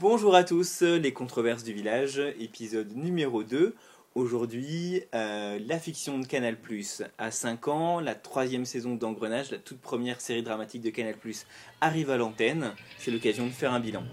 Bonjour à tous, les controverses du village, épisode numéro 2. Aujourd'hui, euh, la fiction de Canal Plus à 5 ans, la troisième saison d'Engrenage, la toute première série dramatique de Canal Plus arrive à l'antenne. C'est l'occasion de faire un bilan.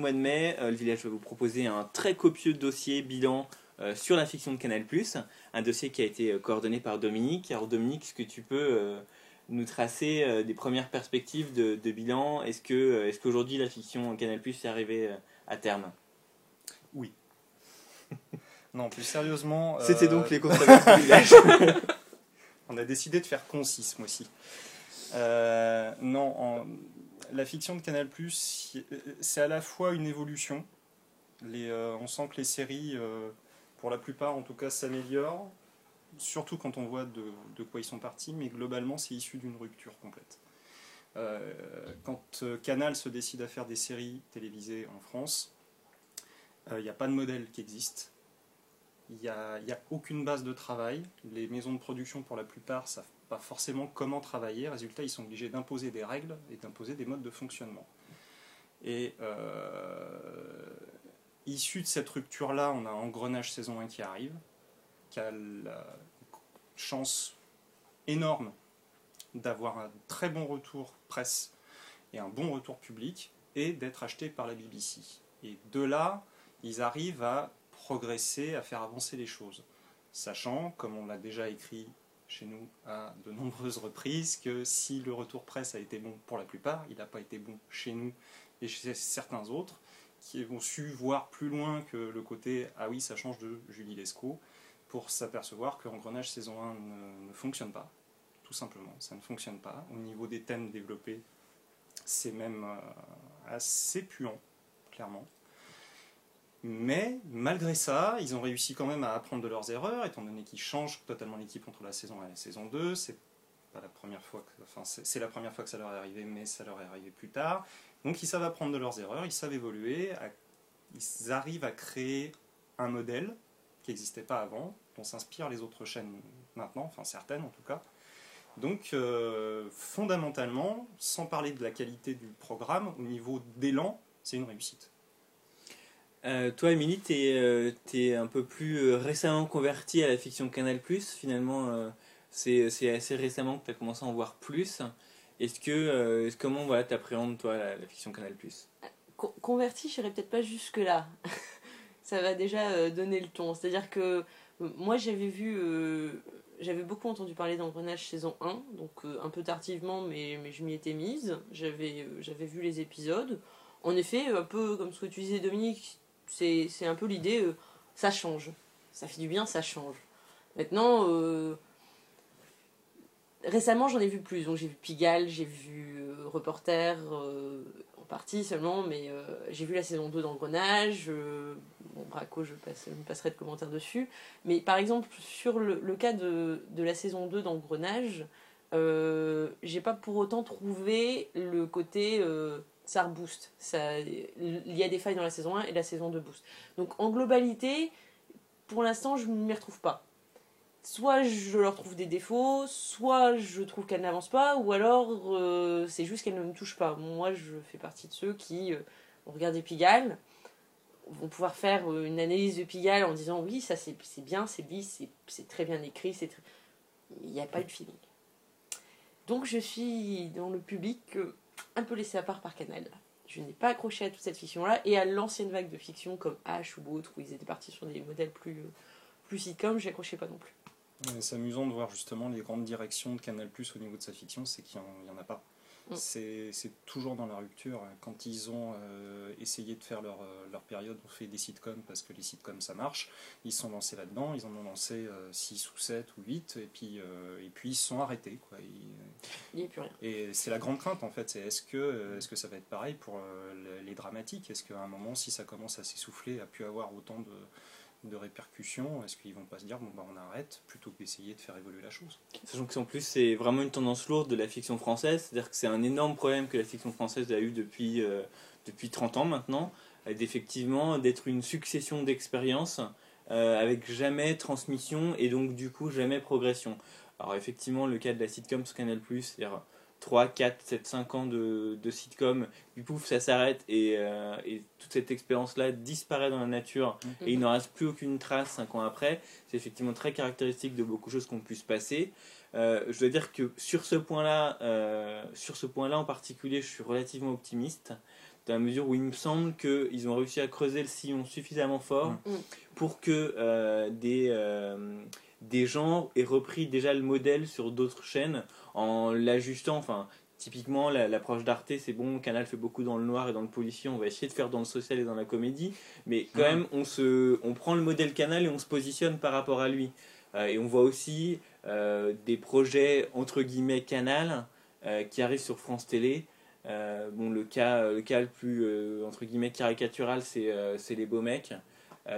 Mois de mai, euh, le village va vous proposer un très copieux dossier bilan euh, sur la fiction de Canal+, un dossier qui a été euh, coordonné par Dominique. Alors Dominique, est-ce que tu peux nous tracer des premières perspectives de, de bilan? Est-ce que est-ce qu'aujourd'hui la fiction Canal+ est arrivée à terme? Non, plus sérieusement. euh, C'était donc les controverses du village. On a décidé de faire concis mois-ci. Euh, non, en- la fiction de Canal, c'est à la fois une évolution. Euh, on sent que les séries, euh, pour la plupart en tout cas, s'améliorent. Surtout quand on voit de, quoi ils sont partis, mais globalement, c'est issu d'une rupture complète. Euh, quand Canal se décide à faire des séries télévisées en France, il n'y a pas de modèle qui existe. Il n'y a, a aucune base de travail. Les maisons de production, pour la plupart, savent pas forcément comment travailler. Résultat, ils sont obligés d'imposer des règles et d'imposer des modes de fonctionnement. Et euh, issu de cette rupture-là, on a Engrenage saison 1 qui arrive, qui a la chance énorme d'avoir un très bon retour presse et un bon retour public et d'être acheté par la BBC. Et de là, ils arrivent à progresser, à faire avancer les choses. Sachant, comme on l'a déjà écrit chez nous à de nombreuses reprises, que si le retour presse a été bon pour la plupart, il n'a pas été bon chez nous et chez certains autres, qui ont su voir plus loin que le côté « ah oui, ça change de Julie Lescaut », pour s'apercevoir que Engrenage saison 1 ne, ne fonctionne pas, tout simplement, ça ne fonctionne pas. Au niveau des thèmes développés, c'est même euh, assez puant, clairement. Mais malgré ça, ils ont réussi quand même à apprendre de leurs erreurs, étant donné qu'ils changent totalement l'équipe entre la saison 1 et la saison 2. C'est pas la première fois que, enfin, c'est la première fois que ça leur est arrivé, mais ça leur est arrivé plus tard. Donc ils savent apprendre de leurs erreurs, ils savent évoluer, ils arrivent à créer un modèle qui n'existait pas avant, dont s'inspirent les autres chaînes maintenant, enfin certaines en tout cas. Donc euh, fondamentalement, sans parler de la qualité du programme, au niveau d'élan, c'est une réussite. Euh, toi, Émilie, t'es euh, t'es un peu plus euh, récemment convertie à la fiction Canal+. Finalement, euh, c'est assez récemment que tu as commencé à en voir plus. Est-ce que euh, est-ce- comment voilà t'appréhendes toi la, fiction Canal+. Con- converti, je n'irai peut-être pas jusque-là. ça va déjà euh, donner le ton. C'est-à-dire que euh, moi, j'avais vu. euh, j'avais beaucoup entendu parler d'Engrenage saison 1, donc euh, un peu tardivement, mais, mais je m'y étais mise. Euh, j'avais vu les épisodes. En effet, un peu comme ce que tu disais, Dominique, c'est un peu l'idée euh, ça change. Ça fait du bien, ça change. Maintenant. euh, Récemment, j'en ai vu plus. Donc, j'ai vu Pigalle, j'ai vu euh, Reporter, en partie seulement, mais j'ai vu la saison 2 d'Engrenage. Bon, Braco, je, passe, je passerai de commentaires dessus. Mais par exemple, sur le, cas de, de la saison 2 d'Engrenage, j'ai pas pour autant trouvé le côté. Ça rebooste. Il y a des failles dans la saison 1 et la saison 2 boost. Donc, en globalité, pour l'instant, je ne m'y retrouve pas soit je leur trouve des défauts, soit je trouve qu'elle n'avance pas, ou alors euh, c'est juste qu'elle ne me touche pas. Moi, je fais partie de ceux qui euh, ont Pigalle, vont pouvoir faire euh, une analyse de Pigalle en disant oui, ça c'est bien, c'est lisse, c'est- très bien écrit, il n'y a pas de feeling. Donc je suis dans le public euh, un peu laissé à part par Canal. Je n'ai pas accroché à toute cette fiction-là et à l'ancienne vague de fiction comme H ou d'autres où ils étaient partis sur des modèles plus, plus sitcom, j'ai accroché pas non plus. C'est amusant de voir justement les grandes directions de Canal Plus au niveau de sa fiction, c'est qu'il n'y en, a pas. Mm. C'est toujours dans la rupture. Quand ils ont euh, essayé de faire leur, euh, leur période, on fait des sitcoms parce que les sitcoms ça marche, ils se sont lancés là-dedans, ils en ont lancé 6 ou 7 ou 8, et puis, euh, et puis ils se sont arrêtés. Quoi. Il n'y a plus rien. et c'est la grande crainte en fait, c'est est-ce que, euh, est-ce que ça va être pareil pour euh, les- les dramatiques? Est-ce qu'à un moment, si ça commence à s'essouffler, à plus avoir autant de, de répercussions Est-ce qu'ils vont pas se dire, bon, bah, on arrête, plutôt que d'essayer de faire évoluer la chose? Sachant que en plus, c'est vraiment une tendance lourde de la fiction française, c'est-à-dire que c'est un énorme problème que la fiction française a eu depuis, euh, depuis 30 ans maintenant, d'effectivement d'être une succession d'expériences euh, avec jamais transmission et donc du coup jamais progression. Alors effectivement, le cas de la sitcom sur Canal+, c'est-à-dire 3, 4, 7, 5 ans de, de sitcom, du pouf, ça s'arrête et, euh, et, toute cette expérience-là disparaît dans la nature mm-hmm. et il n'en reste plus aucune trace 5 ans après. C'est effectivement très caractéristique de beaucoup de choses qu'on puisse passer. Euh, je dois dire que sur ce point-là, euh, sur ce point-là en particulier, je suis relativement optimiste dans la mesure où il me semble qu'ils ont réussi à creuser le sillon suffisamment fort mm. pour que des, des gens aient repris déjà le modèle sur d'autres chaînes en l'ajustant. Enfin, typiquement, l'approche d'Arte, c'est bon, Canal fait beaucoup dans le noir et dans le policier, on va essayer de faire dans le social et dans la comédie, mais quand même, on, se, on prend le modèle Canal et on se positionne par rapport à lui. Euh, et on voit aussi des projets entre guillemets Canal qui arrivent sur France Télé. Euh, bon, le cas, le cas le plus euh, entre guillemets caricatural, c'est euh, les beaux mecs.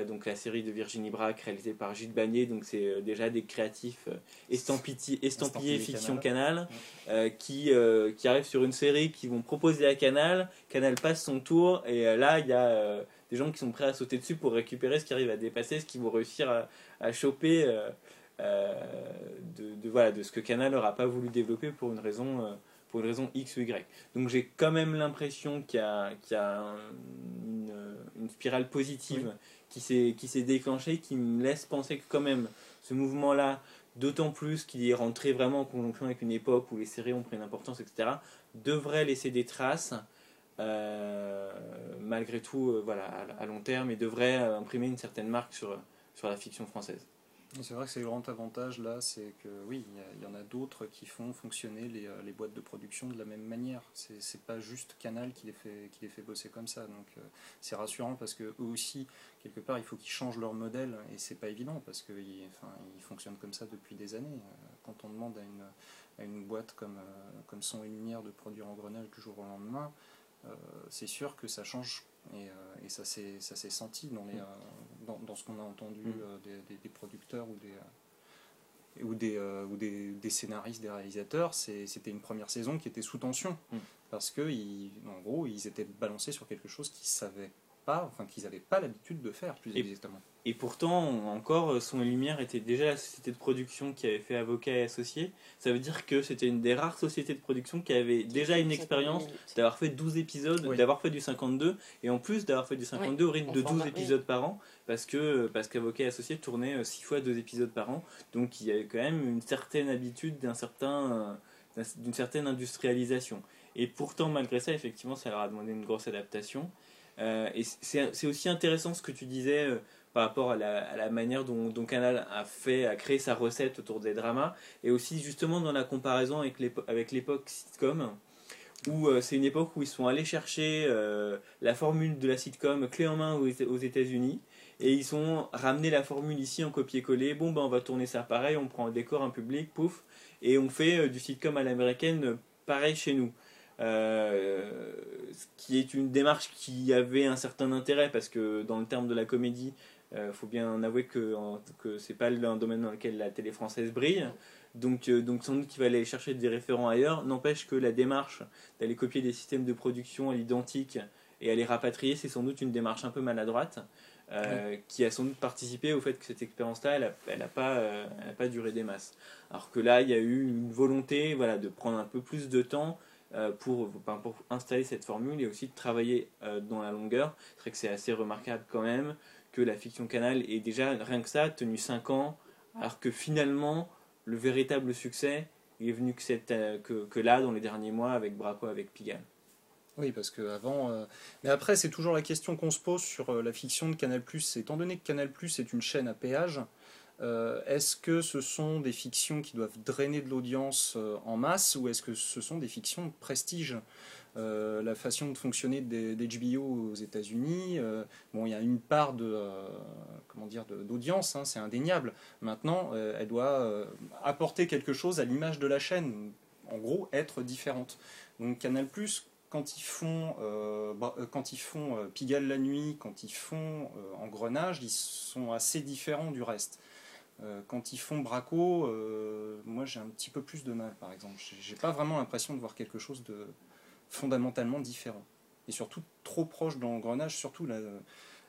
Donc la série de Virginie Braque réalisée par Gilles Bagné, donc c'est déjà des créatifs estampillés, estampillés fiction Canal, qui, qui arrivent sur une série qui vont proposer à Canal, Canal passe son tour et là il y a des gens qui sont prêts à sauter dessus pour récupérer ce qui arrive à dépasser, ce qui vont réussir à, à choper de, de, voilà, de ce que Canal n'aura pas voulu développer pour une raison pour une raison X ou Y. Donc j'ai quand même l'impression qu'il y a, une, spirale positive qui s'est déclenchée, qui me laisse penser que quand même ce mouvement-là, d'autant plus qu'il est rentré vraiment en conjonction avec une époque où les séries ont pris une importance, etc., devrait laisser des traces. Euh, malgré tout, euh, à, long terme, et devrait euh, imprimer une certaine marque sur la fiction française. C'est vrai que c'est le grand avantage là, c'est que oui, il y, en a d'autres qui font fonctionner les, euh, les, boîtes de production de la même manière. C'est pas juste Canal qui les fait, qui les fait bosser comme ça. Donc euh, c'est rassurant parce que eux aussi, quelque part, il faut qu'ils changent leur modèle et c'est pas évident parce qu'ils ils fonctionnent comme ça depuis des années. Euh, quand on demande à une, à une boîte comme, comme Son et Lumière de produire en grenage du jour au lendemain, c'est sûr que ça change et, et ça s'est senti dans les, dans, ce qu'on a entendu mm. euh, des, producteurs ou des euh, ou des, euh, ou des, des, scénaristes, des réalisateurs, c'était une première saison qui était sous tension. Mm. Parce que, en gros, ils étaient balancés sur quelque chose qu'ils savaient pas, enfin qu'ils n'avaient pas l'habitude de faire, plus exactement. Et pourtant, encore, Son et Lumière était déjà la société de production qui avait fait Avocat et Associés. Ça veut dire que c'était une des rares sociétés de production qui avait déjà une expérience d'avoir fait 12 épisodes, d'avoir fait du 52, et en plus d'avoir fait du 52 au rythme de 12 épisodes par an, parce que parce qu'Avocat et Associés tournait 6 fois 2 épisodes par an. Donc il y avait quand même une certaine habitude d'un certain, d'une certaine industrialisation. Et pourtant, malgré ça, effectivement, ça leur a demandé une grosse adaptation. Euh, et c'est aussi intéressant ce que tu disais euh, par rapport à la, manière dont, Canal a fait, a créé sa recette autour des dramas, et aussi justement dans la comparaison avec l'époque sitcom, où euh, c'est une époque où ils sont allés chercher la formule de la sitcom clé en main aux, États-Unis, et ils ont ramené la formule ici en copier-coller. Bon, ben on va tourner ça pareil, on prend un décor, un public, pouf, et on fait du sitcom à l'américaine pareil chez nous. Euh, ce qui est une démarche qui avait un certain intérêt parce que dans le terme de la comédie, il euh, faut bien avouer que, que c'est pas un domaine dans lequel la télé française brille. Donc, euh, donc sans doute qu'il va aller chercher des référents ailleurs. N'empêche que la démarche d'aller copier des systèmes de production à l'identique et à les rapatrier, c'est sans doute une démarche un peu maladroite. qui a sans doute participé au fait que cette expérience-là, elle n'a pas, pas duré des masses. Alors que là, il y a eu une volonté voilà, de prendre un peu plus de temps pour, pour, installer cette formule et aussi de travailler euh, dans la longueur. C'est vrai que c'est assez remarquable quand même que la fiction Canal ait déjà, rien que ça, tenu 5 ans, alors que finalement, le véritable succès est venu que, euh, que, que, là, dans les derniers mois, avec Braco, avec Pigalle. Oui, parce que avant. Mais après, c'est toujours la question qu'on se pose sur la fiction de Canal. Étant donné que Canal est une chaîne à péage, euh, est-ce que ce sont des fictions qui doivent drainer de l'audience euh, en masse ou est-ce que ce sont des fictions de prestige? Euh, la façon de fonctionner d'HBO aux États-Unis, bon, il y a une part de comment dire d'audience, hein, c'est indéniable. Maintenant, elle doit apporter quelque chose à l'image de la chaîne, en gros, être différente. Donc Canal quand ils font, bah, quand ils font Pigalle la nuit, quand ils font euh, Engrenage, ils sont assez différents du reste. Euh, quand ils font Braco, euh, moi j'ai un petit peu plus de mal, par exemple. J'ai- pas vraiment l'impression de voir quelque chose de fondamentalement différent. Et surtout trop proche d'Engrenage, surtout là.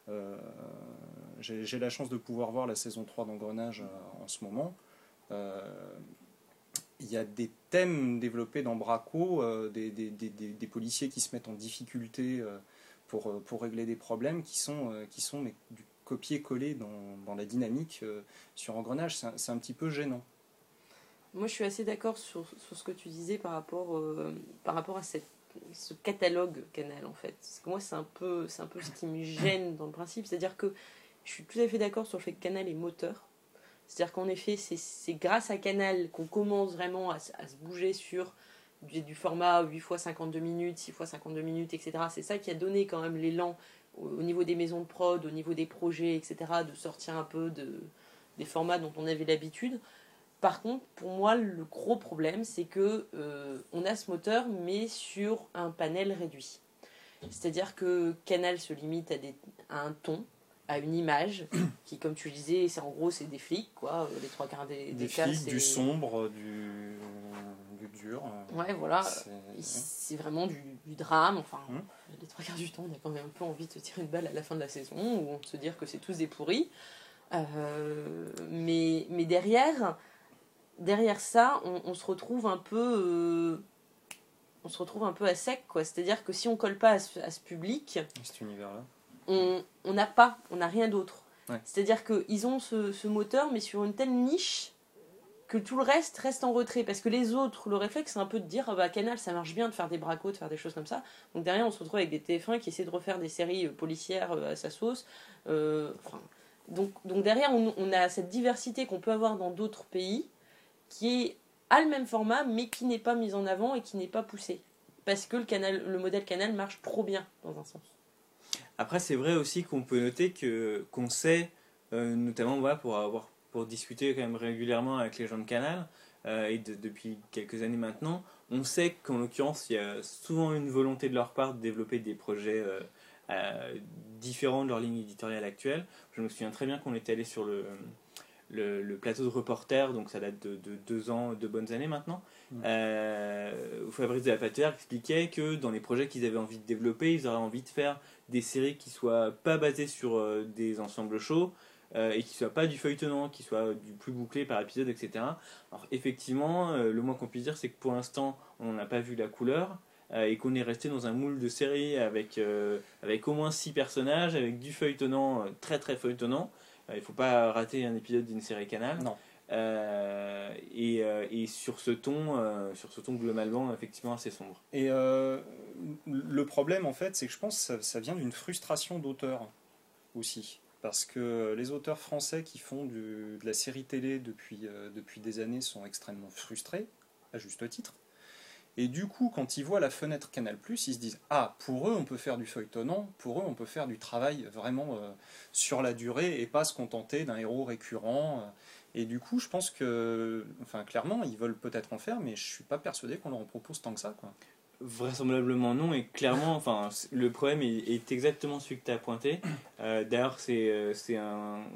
euh, j'ai la chance de pouvoir voir la saison 3 d'Engrenage euh, en ce moment. Il y a des thèmes développés dans Braco, des, policiers qui se mettent en difficulté pour, régler des problèmes qui sont, qui sont mais, copier-coller dans, dans la dynamique euh, sur Engrenage. C'est un, un petit peu gênant. Moi, je suis assez d'accord sur, sur ce que tu disais par rapport, euh, par rapport à cette, ce catalogue Canal, en fait. Parce que moi, c'est un, peu, un peu ce qui me gêne dans le principe. C'est-à-dire que je suis tout à fait d'accord sur le fait que Canal est moteur. C'est-à-dire qu'en effet, c'est, grâce à Canal qu'on commence vraiment à se bouger sur du, du format 8 x 52 minutes, 6 x 52 minutes, etc. C'est ça qui a donné quand même l'élan au, au niveau des maisons de prod, au niveau des projets, etc., de sortir un peu de, des formats dont on avait l'habitude. Par contre, pour moi, le gros problème, c'est que euh, on a ce moteur, mais sur un panel réduit. C'est-à-dire que Canal se limite à, des, à un ton, à une image, qui, comme tu le disais, c'est en gros, c'est des flics, quoi. Les trois quarts des, Des cas, flics, c'est- du sombre, du dur. euh, Ouais, voilà. c'est- vraiment du, du drame. Enfin, Mhm. les trois quarts du temps, on a quand même un peu envie de se tirer une balle à la fin de la saison, ou de se dire que c'est tous des pourris. Euh, mais, mais derrière, derrière ça, on, on se retrouve un peu. euh, on se retrouve un peu à sec, quoi. C'est-à-dire que si on colle pas à ce, à ce public, cet univers-là. on on n'a pas, on n'a rien d'autre. Ouais. C'est-à-dire qu'ils ont ce, ce moteur, mais sur une telle niche que tout le reste reste en retrait. Parce que les autres, le réflexe, c'est un peu de dire ah bah, Canal, ça marche bien de faire des bracos, de faire des choses comme ça. Donc derrière, on se retrouve avec des TF1 qui essaient de refaire des séries euh, policières euh, à sa sauce. Euh, donc, donc derrière, on, a cette diversité qu'on peut avoir dans d'autres pays qui est, a le même format, mais qui n'est pas mise en avant et qui n'est pas poussé. Parce que le, canal, le modèle Canal marche trop bien, dans un sens. Après, c'est vrai aussi qu'on peut noter que qu'on sait, euh, notamment voilà, pour avoir pour discuter quand même régulièrement avec les gens de Canal euh, et de- depuis quelques années maintenant, on sait qu'en l'occurrence, il y a souvent une volonté de leur part de développer des projets euh, euh, différents de leur ligne éditoriale actuelle. Je me souviens très bien qu'on était allé sur le le, le plateau de reporter, donc ça date de, de deux ans, deux bonnes années maintenant, Mm. euh, où Fabrice de la Patère expliquait que dans les projets qu'ils avaient envie de développer, ils auraient envie de faire des séries qui soient pas basées sur euh, des ensembles chauds euh, et qui soient pas du feuilletonnant, qui soient du plus bouclé par épisode, etc. Alors effectivement, euh, le moins qu'on puisse dire, c'est que pour l'instant, on n'a pas vu la couleur euh, et qu'on est resté dans un moule de série avec, euh, avec au moins six personnages, avec du feuilletonnant très très feuilletonnant. Il faut pas rater un épisode d'une série Canal. Non. Euh, et, euh, et sur ce ton, euh, sur ce ton globalement effectivement assez sombre. Et le problème, en fait, c'est que je pense que ça, ça vient d'une frustration d'auteur aussi. Parce que les auteurs français qui font de la série télé depuis, euh, depuis des années sont extrêmement frustrés, à juste titre. Et du coup, quand ils voient la fenêtre Canal+, ils se disent « Ah, pour eux, on peut faire du feuilletonnant, pour eux, on peut faire du travail vraiment euh, sur la durée et pas se contenter d'un héros récurrent. Et du coup, je pense que, enfin, clairement, ils veulent peut-être en faire, mais je suis pas persuadé qu'on leur en propose tant que ça. Vraisemblablement non, et clairement, enfin, le problème est, est exactement celui que tu as pointé. Euh, D'ailleurs, euh,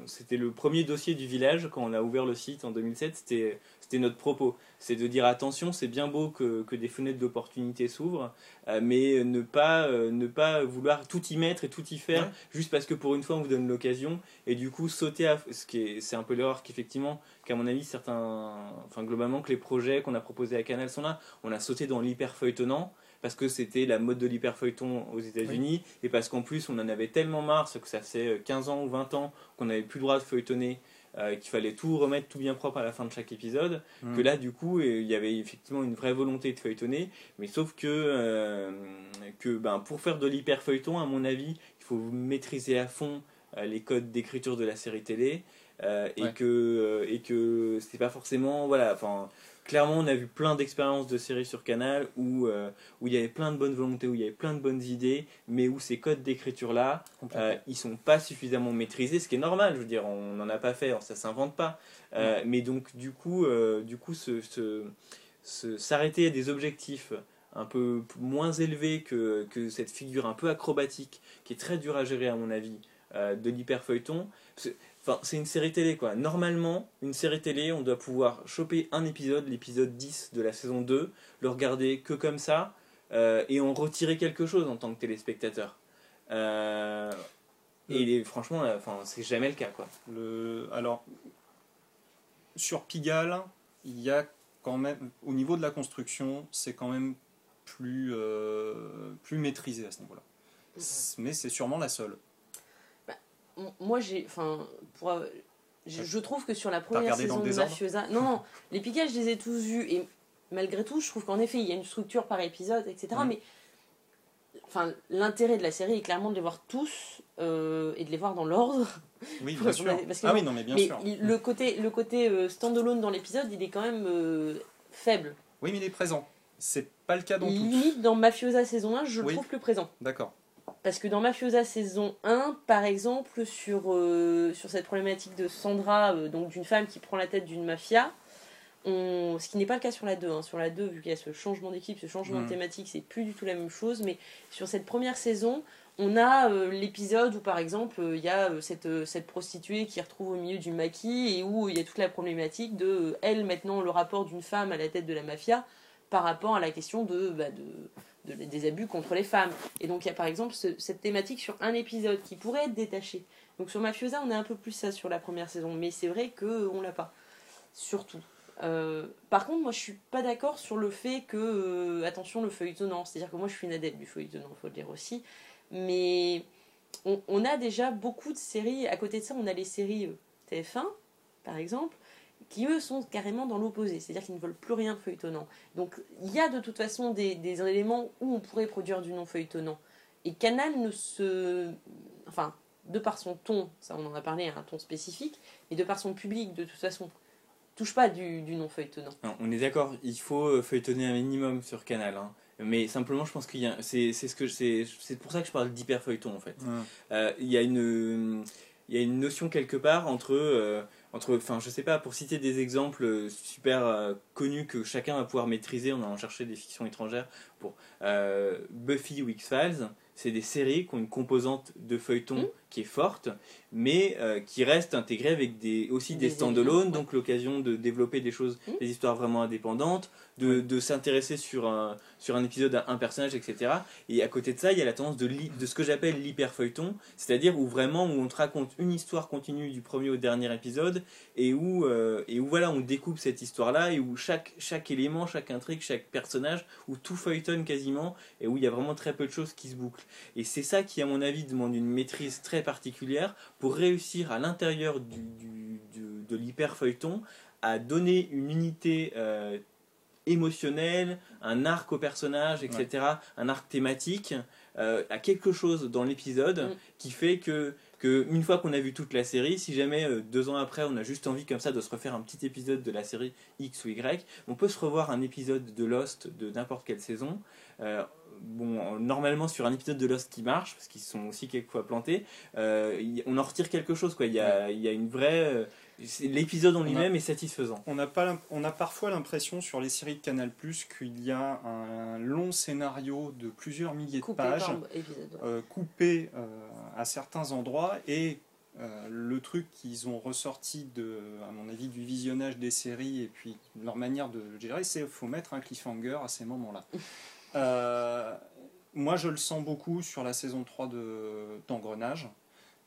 c'était le premier dossier du village quand on a ouvert le site en 2007. C'était, notre propos. C'est de dire attention, c'est bien beau que, que des fenêtres d'opportunité s'ouvrent, euh, mais ne pas, euh, ne pas vouloir tout y mettre et tout y faire Ouais. juste parce que pour une fois on vous donne l'occasion et du coup sauter à ce qui est, c'est un peu l'erreur qu'effectivement, qu'à mon avis, certains, enfin globalement, que les projets qu'on a proposés à Canal sont là. On a sauté dans l'hyper feuilletonnant parce que c'était la mode de l'hyperfeuilleton aux États-Unis et parce qu'en plus on en avait tellement marre, que ça fait 15 ans ou 20 ans qu'on n'avait plus le droit de feuilletonner, euh, qu'il fallait tout remettre tout bien propre à la fin de chaque épisode, Mm. que là du coup euh, il y avait effectivement une vraie volonté de feuilletonner, mais sauf que, euh, que ben, pour faire de l'hyperfeuilleton, à mon avis, il faut maîtriser à fond euh, les codes d'écriture de la série télé. Euh, et Ouais. que euh, et que c'est pas forcément voilà enfin clairement on a vu plein d'expériences de séries sur Canal où euh, où il y avait plein de bonnes volontés où il y avait plein de bonnes idées mais où ces codes d'écriture là euh, ils sont pas suffisamment maîtrisés, ce qui est normal. Je veux dire, on n'en a pas fait, ça s'invente pas. Euh, Mais donc, du coup, du coup, s'arrêter à des objectifs un peu moins élevé que, que cette figure un peu acrobatique, qui est très dure à gérer à mon avis, de l'hyperfeuilleton. C'est- Enfin, c'est une série télé quoi. Normalement, une série télé, on doit pouvoir choper un épisode, l'épisode 10 de la saison 2, le regarder que comme ça, euh, et en retirer quelque chose en tant que téléspectateur. Euh, et franchement, euh, enfin, c'est jamais le cas quoi. Le, alors, sur Pigalle, il y a quand même, au niveau de la construction, c'est quand même plus, euh, plus maîtrisé à ce niveau-là. Mais c'est sûrement la seule. Moi, j'ai. Enfin, pour. euh, Je, je trouve que sur la première saison de Mafiosa. Non, non, les piquages, je les ai tous vus. Et malgré tout, je trouve qu'en effet, il y a une structure par épisode, etc. Mais. Enfin, l'intérêt de la série est clairement de les voir tous euh, et de les voir dans l'ordre. Oui, bien sûr. a- parce que Ah oui, non, mais bien mais sûr. il- le côté, le côté euh, standalone dans l'épisode, il est quand même euh, faible. Oui, mais il est présent. C'est pas le cas dans. Limite, dans Mafiosa saison 1, je le trouve plus présent. D'accord. Parce que dans Mafiosa saison 1, par exemple, sur, euh, sur cette problématique de Sandra, euh, donc d'une femme qui prend la tête d'une mafia, on, ce qui n'est pas le cas sur la 2. hein. Sur la 2, vu qu'il y a ce changement d'équipe, ce changement de thématique, c'est plus du tout la même chose. Mais sur cette première saison, on a euh, l'épisode où, par exemple, il y a cette, cette prostituée qui retrouve au milieu du maquis et où il y a toute la problématique de, elle, maintenant, le rapport d'une femme à la tête de la mafia par rapport à la question de, bah, de, de- des abus contre les femmes. Et donc il y a par exemple ce- cette thématique sur un épisode qui pourrait être détaché. Donc sur Mafiosa, on a un peu plus ça sur la première saison, mais c'est vrai que on l'a pas. Surtout. Euh, par contre, moi je suis pas d'accord sur le fait que, euh, attention, le feuilletonnant. C'est-à-dire que moi je suis une adepte du feuilletonnant, faut le dire aussi. Mais on, a déjà beaucoup de séries. À côté de ça, on a les séries euh, TF1, par exemple, qui eux sont carrément dans l'opposé. C'est-à-dire qu'ils ne veulent plus rien de feuilletonnant. Donc il y a de toute façon des, des éléments où on pourrait produire du non feuilletonnant. Et Canal ne se. Enfin, de par son ton, ça on en a parlé, un ton spécifique, et de par son public, de toute façon, touche pas du, du non feuilletonnant. Non, on est d'accord, il faut euh, feuilletonner un minimum sur Canal. hein. Mais simplement, je pense qu'il y a. C'est c'est ce que c'est c'est pour ça que je parle d'hyper feuilleton en fait. Euh, il y a une il y a une notion quelque part entre euh, entre enfin je sais pas pour citer des exemples euh, super euh, connus que chacun va pouvoir maîtriser en allant chercher des fictions étrangères pour Buffy ou X-Files c'est des séries qui ont une composante de feuilleton Mm. Qui est forte mais euh, qui reste intégrée avec des aussi des, Des stand-alone ouais. donc l'occasion de développer des choses Mm. des histoires vraiment indépendantes de, de s'intéresser sur un sur un épisode à un personnage etc et à côté de ça, il y a la tendance de ce que j'appelle l'hyperfeuilleton, c'est-à-dire où vraiment où on te raconte une histoire continue du premier au dernier épisode et où, euh, et où voilà, on découpe cette histoire-là et où chaque, chaque élément, chaque intrigue, chaque personnage, où tout feuilletonne quasiment et où il y a vraiment très peu de choses qui se bouclent. Et c'est ça qui, à mon avis, demande une maîtrise très particulière pour réussir à l'intérieur du, du- du- de l'hyperfeuilleton à donner une unité euh, émotionnelle, un arc au personnage, etc., un arc thématique, euh, à quelque chose dans l'épisode Mm. qui fait que, que une fois qu'on a vu toute la série, si jamais euh, deux ans après on a juste envie comme ça de se refaire un petit épisode de la série X ou Y, on peut se revoir un épisode de Lost de n'importe quelle saison. Bon, normalement sur un épisode de Lost qui marche, parce qu'ils sont aussi quelquefois plantés, euh, y- on en retire quelque chose. Quoi. Il, y a, il y a une vraie. euh, L'épisode en lui-même est satisfaisant. On a, pas, on a parfois l'impression sur les séries de Canal qu'il y a un long scénario de plusieurs milliers de pages par épisode. ouais. euh, coupé euh, à certains endroits et euh, le truc qu'ils ont ressorti de, à mon avis, du visionnage des séries et puis leur manière de le gérer, c'est qu'il faut mettre un cliffhanger à ces moments-là. Euh, moi, je le sens beaucoup sur la saison 3 de- d'Engrenage,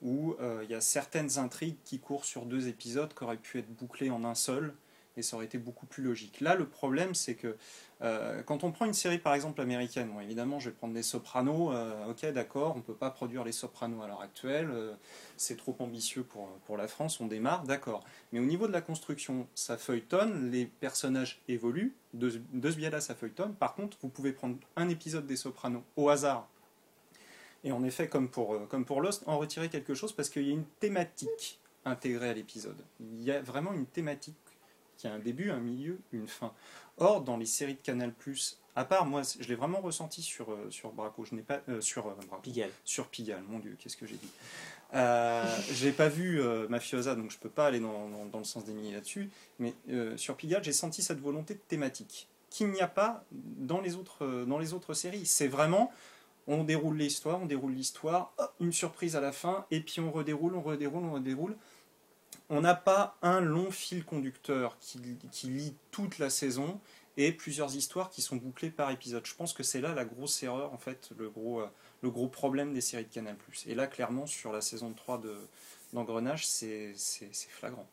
où euh, il y a certaines intrigues qui courent sur deux épisodes qui auraient pu être bouclées en un seul, et ça aurait été beaucoup plus logique. Là, le problème, c'est que euh, quand on prend une série, par exemple, américaine, bon, évidemment, je vais prendre les Sopranos, euh, ok, d'accord, on ne peut pas produire les Sopranos à l'heure actuelle, euh, c'est trop ambitieux pour, pour la France, on démarre, d'accord. Mais au niveau de la construction, ça feuilletonne, les personnages évoluent, de, de ce biais-là, ça feuilletonne. Par contre, vous pouvez prendre un épisode des Sopranos au hasard, et en effet, comme pour, comme pour Lost, en retirer quelque chose parce qu'il y a une thématique intégrée à l'épisode. Il y a vraiment une thématique qui a un début, un milieu, une fin. Or, dans les séries de Canal+, à part moi, je l'ai vraiment ressenti sur, euh, sur Braco, je n'ai pas euh, sur euh, Braco, Pigalle. sur Pigalle, mon Dieu, qu'est-ce que j'ai dit euh, J'ai pas vu euh, Mafiosa, donc je peux pas aller dans, dans- dans le sens d'Emilie là-dessus, mais sur Pigalle, j'ai senti cette volonté de thématique. qu'il n'y a pas dans les autres, dans les autres séries. C'est vraiment, on déroule l'histoire, on déroule l'histoire, une surprise à la fin, et puis on redéroule, on redéroule, on redéroule. On n'a pas un long fil conducteur qui, lie toute la saison et plusieurs histoires qui sont bouclées par épisode. Je pense que c'est là la grosse erreur, en fait, le gros, gros problème des séries de Canal+. Et là, clairement, sur la saison 3 de, d'engrenage, c'est flagrant.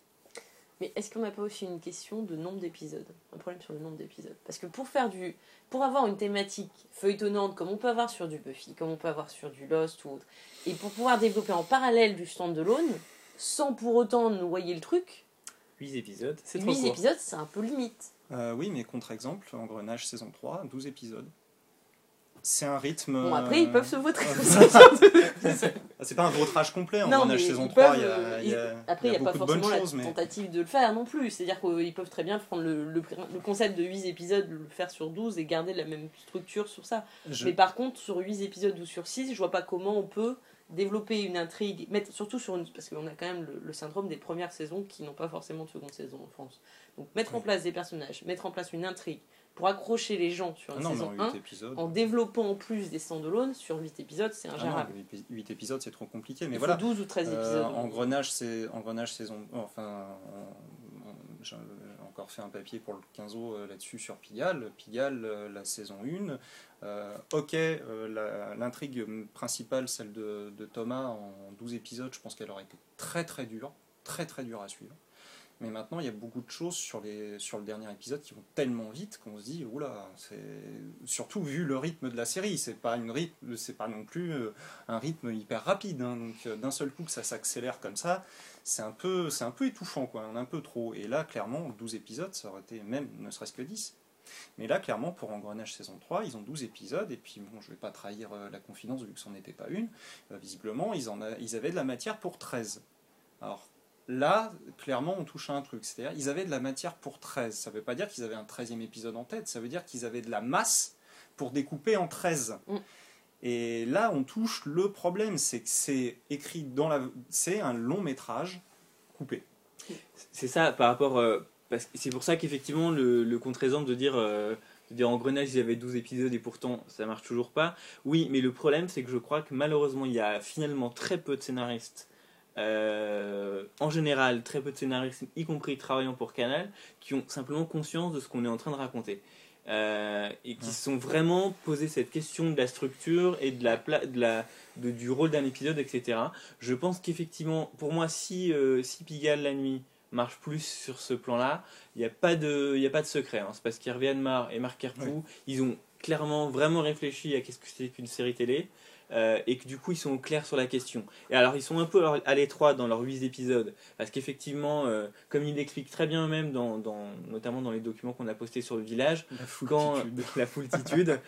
Mais est-ce qu'on n'a pas aussi une question de nombre d'épisodes? Un problème sur le nombre d'épisodes Parce que pour faire du, pour avoir une thématique feuilletonnante comme on peut avoir sur du Buffy, comme on peut avoir sur du Lost ou autre, et pour pouvoir développer en parallèle du stand-alone, sans pour autant noyer le truc. 8 épisodes, c'est trop 8 épisodes, c'est un peu limite. Euh, oui, mais contre-exemple, Engrenage saison 3, 12 épisodes c'est un rythme. Bon, après, ils peuvent se vautrer. c'est pas un vautrage complet en non, saison 3. il y a, il y a, après, il n'y a, pas forcément la tentative de le faire non plus. C'est-à-dire qu'ils peuvent très bien prendre le, le, concept de 8 épisodes, le faire sur 12 et garder la même structure sur ça. Mais par contre, sur 8 épisodes ou sur 6, je vois pas comment on peut développer une intrigue, mettre, surtout sur une, parce qu'on a quand même le, syndrome des premières saisons qui n'ont pas forcément de seconde saison en France. Donc mettre en place des personnages, mettre en place une intrigue, pour accrocher les gens sur une saison 1, en développant en plus des standalone sur 8 épisodes, c'est ingérable. Ah 8 épisodes, c'est trop compliqué. Mais Il voilà. 12 ou 13 euh, épisodes. engrenage, c'est engrenage saison. Enfin, fait un papier pour le 15 euh, là-dessus sur Pigalle. Pigalle, euh, la saison 1. ok, l'intrigue principale, celle de, de, Thomas, en 12 épisodes, je pense qu'elle aurait été très très dure. Très très dure à suivre. Mais maintenant, il y a beaucoup de choses sur, les, sur le dernier épisode qui vont tellement vite qu'on se dit, oula, c'est surtout vu le rythme de la série, c'est pas une rythme, c'est pas non plus euh, un rythme hyper rapide. Hein. donc euh, d'un seul coup que ça s'accélère comme ça, c'est un peu, c'est un peu étouffant, quoi, un peu trop. Et là, clairement, 12 épisodes, ça aurait été même, ne serait-ce que 10. Mais là, clairement, pour Engrenage saison 3, ils ont 12 épisodes, et puis bon, je vais pas trahir euh, la confidence vu que ce n'en était pas une. visiblement, ils, en ils avaient de la matière pour 13. Alors, Là, clairement, on touche à un truc. C'est-à-dire, ils avaient de la matière pour 13. Ça ne veut pas dire qu'ils avaient un 13e épisode en tête, ça veut dire qu'ils avaient de la masse pour découper en 13. Mm. Et là, on touche le problème, c'est que c'est écrit dans la. C'est un long métrage coupé. C'est ça, par rapport. Euh, c'est pour ça qu'effectivement, le, le contre-exemple de dire. Euh, de dire Engrenage, il y avait 12 épisodes et pourtant ça marche toujours pas. Oui, mais le problème, c'est que je crois que malheureusement, il y a finalement très peu de scénaristes euh, en général, très peu de scénaristes, y compris travaillant pour Canal, qui ont simplement conscience de ce qu'on est en train de raconter. Euh, et qui se sont vraiment posé cette question de la structure et de la, de la, du rôle d'un épisode, etc. Je pense qu'effectivement, pour moi, si, euh, si Pigalle la nuit marche plus sur ce plan-là, il n'y a, pas de, a pas de secret. Hein. C'est parce qu'Hervé Admar et Marc Herpou, ils ont clairement vraiment réfléchi à qu'est-ce que c'est qu'une série télé. Euh, et que du coup ils sont clairs sur la question. Et alors ils sont un peu à l'étroit dans leurs 8 épisodes, parce qu'effectivement, euh, comme ils l'expliquent très bien eux-mêmes, dans, notamment dans les documents qu'on a postés sur le village, la quand la foultitude,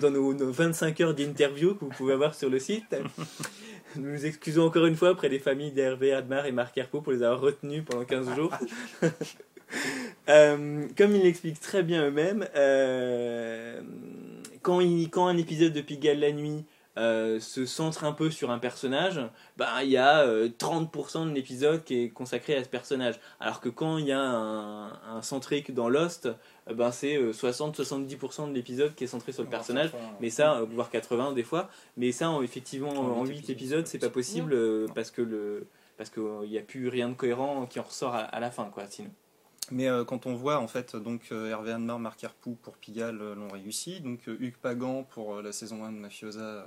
dans, nos, 25 heures d'interview que vous pouvez avoir sur le site, nous nous excusons encore une fois auprès des familles d'Hervé Admar et Marc Herpo pour les avoir retenus pendant 15 jours. Euh, comme ils l'expliquent très bien eux-mêmes, quand, quand un épisode de Pigalle la nuit euh, se centre un peu sur un personnage, bah, il y a 30% euh, de l'épisode qui est consacré à ce personnage. Alors que quand il y a un, un centrique dans Lost, ben c'est 60-70% de l'épisode qui est centré sur le personnage, mais ça, voire 80 des fois. Mais ça, effectivement, en 8 épisodes, c'est pas possible parce que le parce qu'il n'y a plus rien de cohérent qui en ressort à, à la fin, quoi, sinon. Mais euh, quand on voit en fait donc euh, Hervé Anmar, Marc Herpou pour Pigalle euh, l'ont réussi, donc Hugues Pagan pour la saison 1 de Mafiosa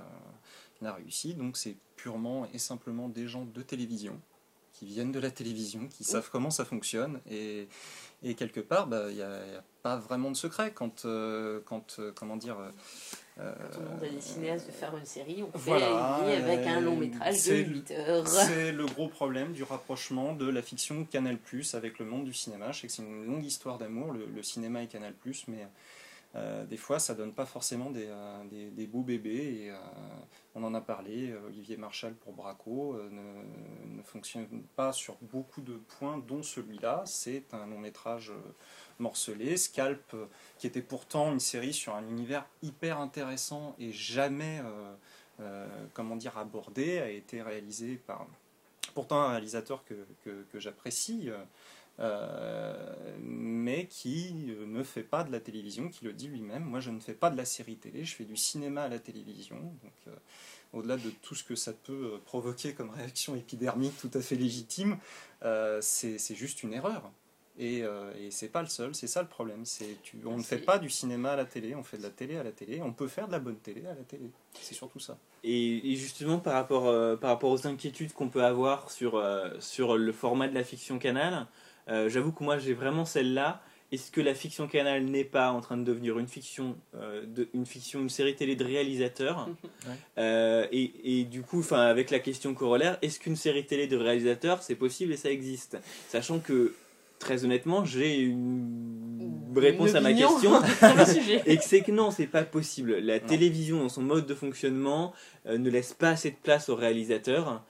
l'a réussi, donc c'est purement et simplement des gens de télévision qui viennent de la télévision, qui savent comment ça fonctionne. Et, et quelque part bah, il n'y a, pas vraiment de secret quand, quand comment dire quand on demande à des cinéastes de faire une série, on fait avec un long métrage de 8 heures. C'est le gros problème du rapprochement de la fiction Canal Plus avec le monde du cinéma. Je sais que c'est une longue histoire d'amour, le, cinéma et Canal Plus, mais euh, des fois ça donne pas forcément des, euh, des, beaux bébés. Et, euh, on en a parlé, Olivier Marchal pour Braco ne, ne, fonctionne pas sur beaucoup de points, dont celui-là. C'est un long métrage morcelé. Scalp, qui était pourtant une série sur un univers hyper intéressant et jamais, euh, euh, comment dire, abordé, a été réalisé par pourtant un réalisateur que, j'apprécie. euh, mais qui ne fait pas de la télévision, qui le dit lui-même. Moi, je ne fais pas de la série télé, je fais du cinéma à la télévision. Donc, au-delà de tout ce que ça peut provoquer comme réaction épidermique tout à fait légitime, c'est juste une erreur. Et, et c'est pas le seul, c'est ça le problème. C'est tu, on ne fait pas du cinéma à la télé, on fait de la télé à la télé. On peut faire de la bonne télé à la télé. C'est surtout ça. Et, justement, par rapport, par rapport aux inquiétudes qu'on peut avoir sur, sur le format de la fiction canal, euh, j'avoue que moi j'ai vraiment celle-là. Est-ce que la fiction canal n'est pas en train de devenir une fiction, euh, de, une fiction, une série télé de réalisateurs euh, et, et, du coup, enfin, avec la question corollaire, est-ce qu'une série télé de réalisateurs c'est possible et ça existe? Sachant que très honnêtement, j'ai une réponse à ma question et que c'est que non, c'est pas possible. La télévision dans son mode de fonctionnement ne laisse pas assez de place aux réalisateurs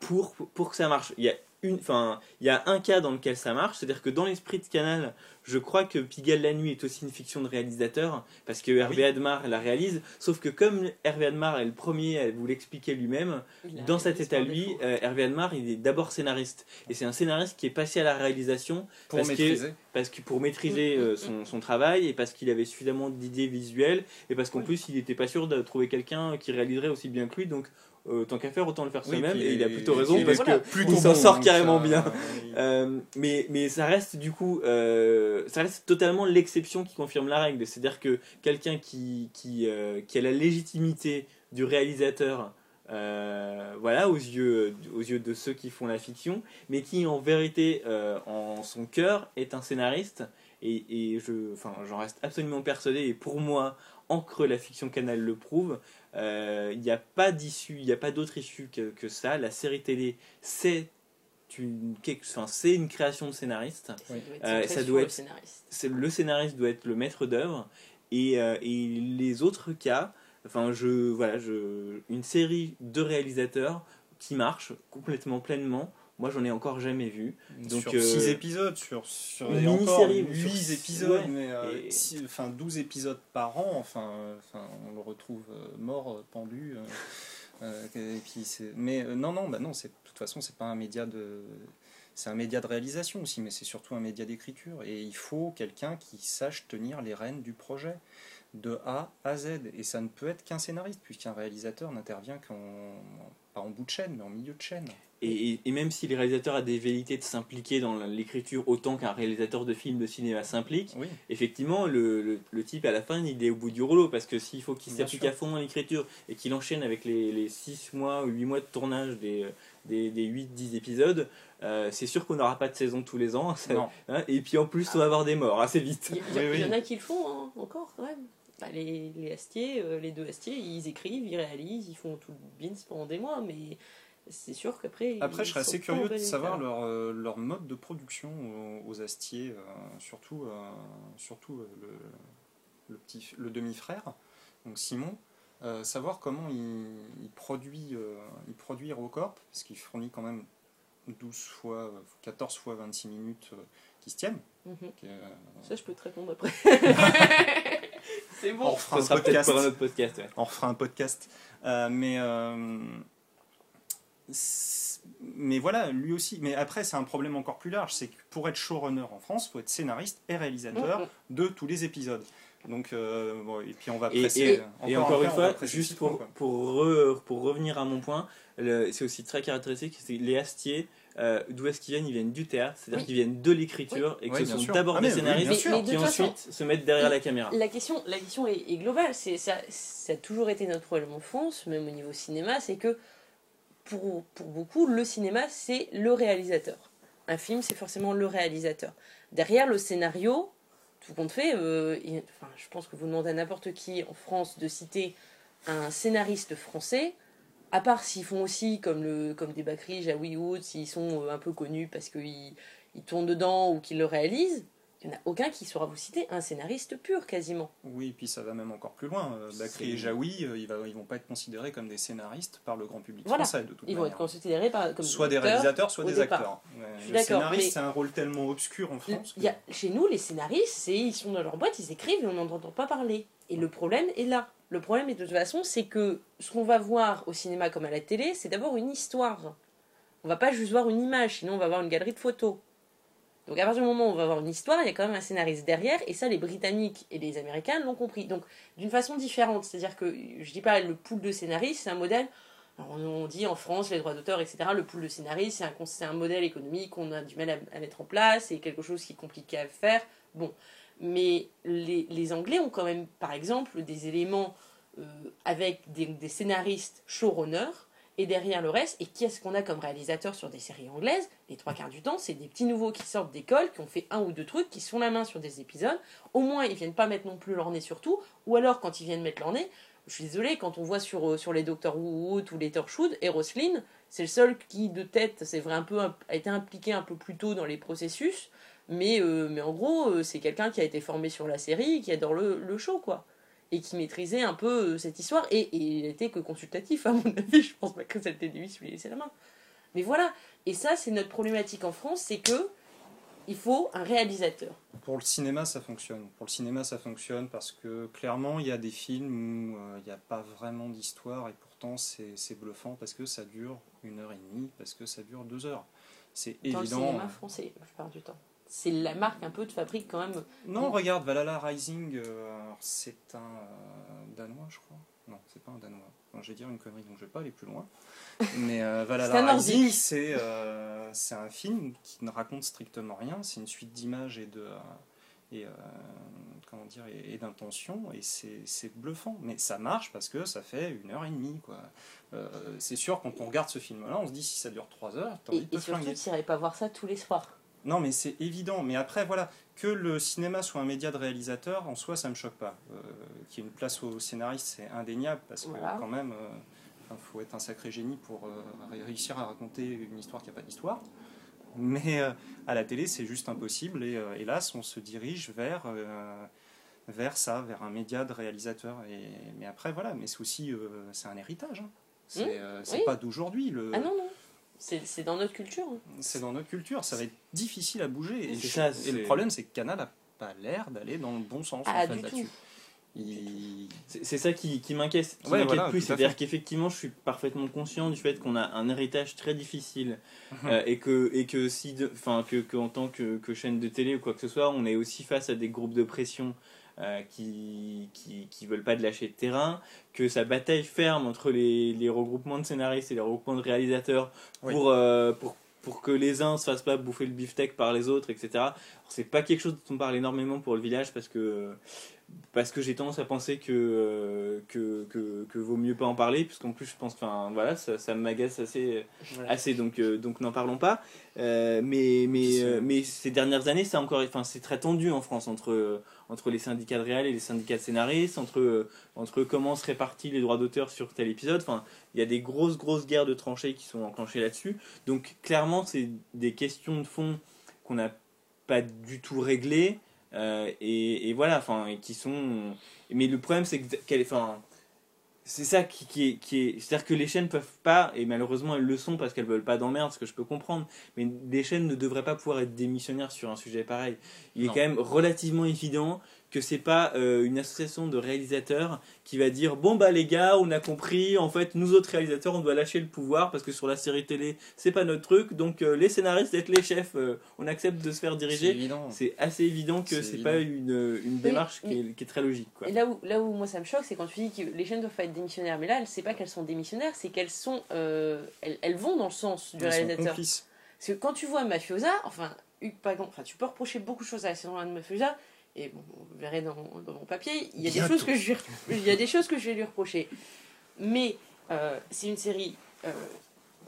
pour, pour que ça marche. Il y a enfin, il y a un cas dans lequel ça marche, c'est-à-dire que dans l'esprit de Canal, je crois que Pigalle la nuit est aussi une fiction de réalisateur, parce que Hervé Admar la réalise, sauf que comme Hervé Admar est le premier à vous l'expliquer lui-même, dans cet état lui, euh, Hervé Admar il est d'abord scénariste, et c'est un scénariste qui est passé à la réalisation pour parce maîtriser, que, parce que pour maîtriser euh, son, son, travail, et parce qu'il avait suffisamment d'idées visuelles, et parce qu'en plus il n'était pas sûr de trouver quelqu'un qui réaliserait aussi bien que lui, donc euh, tant qu'à faire, autant le faire soi-même. et il a plutôt raison parce que il s'en sort carrément bien. Euh, mais, mais ça reste du coup, euh, ça reste totalement l'exception qui confirme la règle. C'est-à-dire que quelqu'un qui, qui, qui, a la légitimité du réalisateur. Voilà, aux yeux, aux yeux de ceux qui font la fiction, mais qui en vérité, en son cœur, est un scénariste. Et, et je, enfin, j'en reste absolument persuadé. Et pour moi, Encre, la fiction Canal le prouve. Euh, il n'y a pas d'issue, il n'y a pas d'autre issue que, que, ça. La série télé, c'est une, enfin, c'est une création de scénariste. Euh, ça doit être, le, le scénariste doit être le maître d'œuvre. Et, euh, et, les autres cas, enfin, je, voilà, je, une série de réalisateurs qui marche complètement pleinement moi, j'en ai encore jamais vu. Donc, sur 6 euh, épisodes, sur, sur une mini-série. 8 épisodes, mais euh, enfin, 12 épisodes par an. Enfin, enfin on le retrouve euh, mort, pendu. et puis mais non, non, bah non, de toute façon, c'est pas un média de. C'est un média de réalisation aussi, mais c'est surtout un média d'écriture. Et il faut quelqu'un qui sache tenir les rênes du projet de A à Z. Et ça ne peut être qu'un scénariste, puisqu'un réalisateur n'intervient qu'en, pas en bout de chaîne, mais en milieu de chaîne. Et, et, même si le réalisateur a des velléités de s'impliquer dans l'écriture autant qu'un réalisateur de film de cinéma s'implique, effectivement, le, le, type à la fin, il est au bout du rouleau parce que s'il faut qu'il s'applique à fond dans l'écriture et qu'il enchaîne avec les, les 6 mois ou 8 mois de tournage des, des, des 8-10 épisodes, euh, c'est sûr qu'on n'aura pas de saison tous les ans. Hein, et puis en plus, on va avoir des morts assez vite. Il y, en a qui le font hein, encore quand même. Bah, les, les Astiers, euh, les deux Astiers, ils écrivent, ils réalisent, ils font tout le bins pendant des mois, mais c'est sûr qu'après. Après, je serais assez curieux de savoir leur, euh, leur, mode de production aux, Astiers, euh, surtout, surtout le, le, petit, le demi-frère, donc Simon. savoir comment il, il produit, il produit Rocorp, parce qu'il fournit quand même 12 fois, 14 fois 26 minutes qui se tiennent. Mhm. Ça, je peux te répondre après. c'est bon. On fera un podcast. un podcast On refera un podcast. mais mais voilà, lui aussi. Mais après, c'est un problème encore plus large. C'est que pour être showrunner en France, il faut être scénariste et réalisateur de tous les épisodes. Donc, euh, bon, et puis on va presser. Et, encore, une fois, juste pour, pour, pour, revenir à mon point, c'est aussi très caractéristique c'est les Astiers. Euh, d'où est-ce qu'ils viennent? Ils viennent du théâtre, c'est-à-dire qu'ils viennent de l'écriture et que ce sont d'abord ah, des scénaristes qui ensuite se mettent derrière la caméra. La question, la question est, est globale. Ça, ça a toujours été notre problème en France, même au niveau cinéma, c'est que pour, beaucoup, le cinéma, c'est le réalisateur. Un film, c'est forcément le réalisateur. Derrière le scénario, tout compte fait, euh, enfin, je pense que vous demandez à n'importe qui en France de citer un scénariste français, à part s'ils font aussi comme, le, comme des Bakri, Jaoui Wood, s'ils sont euh, un peu connus parce qu'ils ils tournent dedans ou qu'ils le réalisent, il n'y en a aucun qui saura vous citer un scénariste pur quasiment. Oui, et puis ça va même encore plus loin. Euh, Bakri et Jaoui, euh, ils ne vont pas être considérés comme des scénaristes par le grand public français de toute Ils vont être considérés par, comme soit des réalisateurs, soit des acteurs. le scénariste, c'est un rôle tellement obscur en France. Y a, chez nous, les scénaristes, ils sont dans leur boîte, ils écrivent et on n'en entend pas parler. Et le problème est là. Le problème, de toute façon, c'est que ce qu'on va voir au cinéma comme à la télé, c'est d'abord une histoire. On va pas juste voir une image, sinon on va voir une galerie de photos. Donc à partir du moment où on va avoir une histoire, il y a quand même un scénariste derrière, et ça les Britanniques et les Américains l'ont compris. Donc d'une façon différente, c'est-à-dire que je dis pas le pool de scénaristes, c'est un modèle. on dit en France les droits d'auteur, etc. Le pool de scénaristes, c'est un, con- c'est un modèle économique qu'on a du mal à, à mettre en place, c'est quelque chose qui est compliqué à faire. Bon, mais les, Anglais ont quand même, par exemple, des éléments euh, avec des, scénaristes showrunners et derrière le reste, et qui est-ce qu'on a comme réalisateur sur des séries anglaises? Les trois quarts du temps, c'est des petits nouveaux qui sortent d'école, qui ont fait un ou deux trucs, qui sont la main sur des épisodes. Au moins, ils viennent pas mettre non plus leur nez sur tout, ou alors quand ils viennent mettre leur nez, je suis désolée, quand on voit sur, euh, sur les Doctor Who ou les Torchwood, et Roslyn, c'est le seul qui, de tête, c'est vrai, un peu, a été impliqué un peu plus tôt dans les processus, mais, euh, mais en gros, euh, c'est quelqu'un qui a été formé sur la série, qui adore le, le show, quoi. Et qui maîtrisait un peu euh, cette histoire. Et, et il était que consultatif, à mon avis. Je pense pas que été lui qui lui laissait la main. Mais voilà. Et ça, c'est notre problématique en France, c'est que il faut un réalisateur. Pour le cinéma, ça fonctionne. Pour le cinéma, ça fonctionne parce que clairement, il y a des films où euh, il n'y a pas vraiment d'histoire et pourtant c'est bluffant parce que ça dure une heure et demie, parce que ça dure deux heures. C'est Dans le évident. cinéma français, la plupart du temps. C'est la marque un peu de fabrique quand même. Non, regarde, Valhalla Rising, euh, c'est un euh, Danois, je crois. Non, c'est pas un Danois. Je vais dire une connerie, donc je vais pas aller plus loin. Mais euh, Valhalla. Rising, c'est euh, un film qui ne raconte strictement rien. C'est une suite d'images et de. et, euh, comment dire et, et d'intentions et c'est bluffant mais ça marche parce que ça fait une heure et demie quoi c'est sûr quand on regarde ce film là on se dit si ça dure trois heures Et, et surtout, tu n'irais pas voir ça tous les soirs. Non, mais c'est évident. Mais après, voilà, que le cinéma soit un média de réalisateur, en soi, ça me choque pas. Euh, Qu'il y ait une place au scénariste, c'est indéniable, parce que Voilà. quand même, il faut être un sacré génie pour euh, ré- réussir à raconter une histoire qui n'a pas d'histoire. Mais euh, à la télé, c'est juste impossible. Et euh, hélas, on se dirige vers, euh, vers ça, vers un média de réalisateur. Et, mais après, voilà, mais c'est aussi euh, c'est un héritage. hein. C'est Mmh, euh, oui. pas d'aujourd'hui. Le... Ah non, non. C'est c'est dans notre culture. hein. C'est dans notre culture, ça va être difficile à bouger. Et, ça, le problème, c'est que Canal n'a pas l'air d'aller dans le bon sens Ah, en fait, du là-dessus. tout. Il- C'est ça qui, qui m'inquiète, qui Ouais, voilà, plus. C'est-à-dire qu'effectivement, je suis parfaitement conscient du fait qu'on a un héritage très difficile euh, et que et que si, de- enfin que, que en tant que, que chaîne de télé ou quoi que ce soit, on est aussi face à des groupes de pression. Euh, qui, qui qui veulent pas de lâcher de terrain, que sa bataille ferme entre les, les regroupements de scénaristes et les regroupements de réalisateurs Oui. pour, euh, pour pour que les uns se fassent pas bouffer le beefsteak par les autres, etc. C'est pas quelque chose dont on parle énormément pour le village parce que parce que j'ai tendance à penser que, euh, que, que, que vaut mieux pas en parler, puisqu'en plus je pense que enfin, voilà, ça, ça m'agace assez, assez donc, euh, donc n'en parlons pas. Euh, mais, mais, mais ces dernières années, c'est encore, enfin, c'est très tendu en France entre, entre les syndicats de réal et les syndicats de scénaristes, entre, entre comment se répartissent les droits d'auteur sur tel épisode. Enfin, il y a des grosses, grosses guerres de tranchées qui sont enclenchées là-dessus. Donc clairement, c'est des questions de fond qu'on n'a pas du tout réglées. Euh, et, voilà, enfin, qui sont. Mais le problème, c'est que enfin, c'est ça qui, qui est, qui est, c'est-à-dire que les chaînes peuvent pas, et malheureusement elles le sont parce qu'elles veulent pas d'emmerde, ce que je peux comprendre. Mais des chaînes ne devraient pas pouvoir être démissionnaires sur un sujet pareil. Il est quand même relativement évident que c'est pas euh, une association de réalisateurs qui va dire bon bah les gars on a compris en fait nous autres réalisateurs on doit lâcher le pouvoir parce que sur la série télé c'est pas notre truc donc euh, les scénaristes être les chefs euh, on accepte de se faire diriger c'est assez évident que C'est pas une, une démarche mais- qui, est, qui est très logique quoi. Et là où, là où moi ça me choque, c'est quand tu dis que les chaînes doivent pas être démissionnaires. Mais là, c'est pas qu'elles sont démissionnaires, c'est qu'elles sont, euh, elles, elles vont dans le sens du réalisateur. Parce que quand tu vois Mafiosa, enfin, Hugues Pagan, enfin, tu peux reprocher beaucoup de choses à la saison 1 de Mafiosa, et bon, vous verrez dans, dans mon papier, il y, a des choses que je, il y a des choses que je vais lui reprocher. Mais euh, c'est une série euh,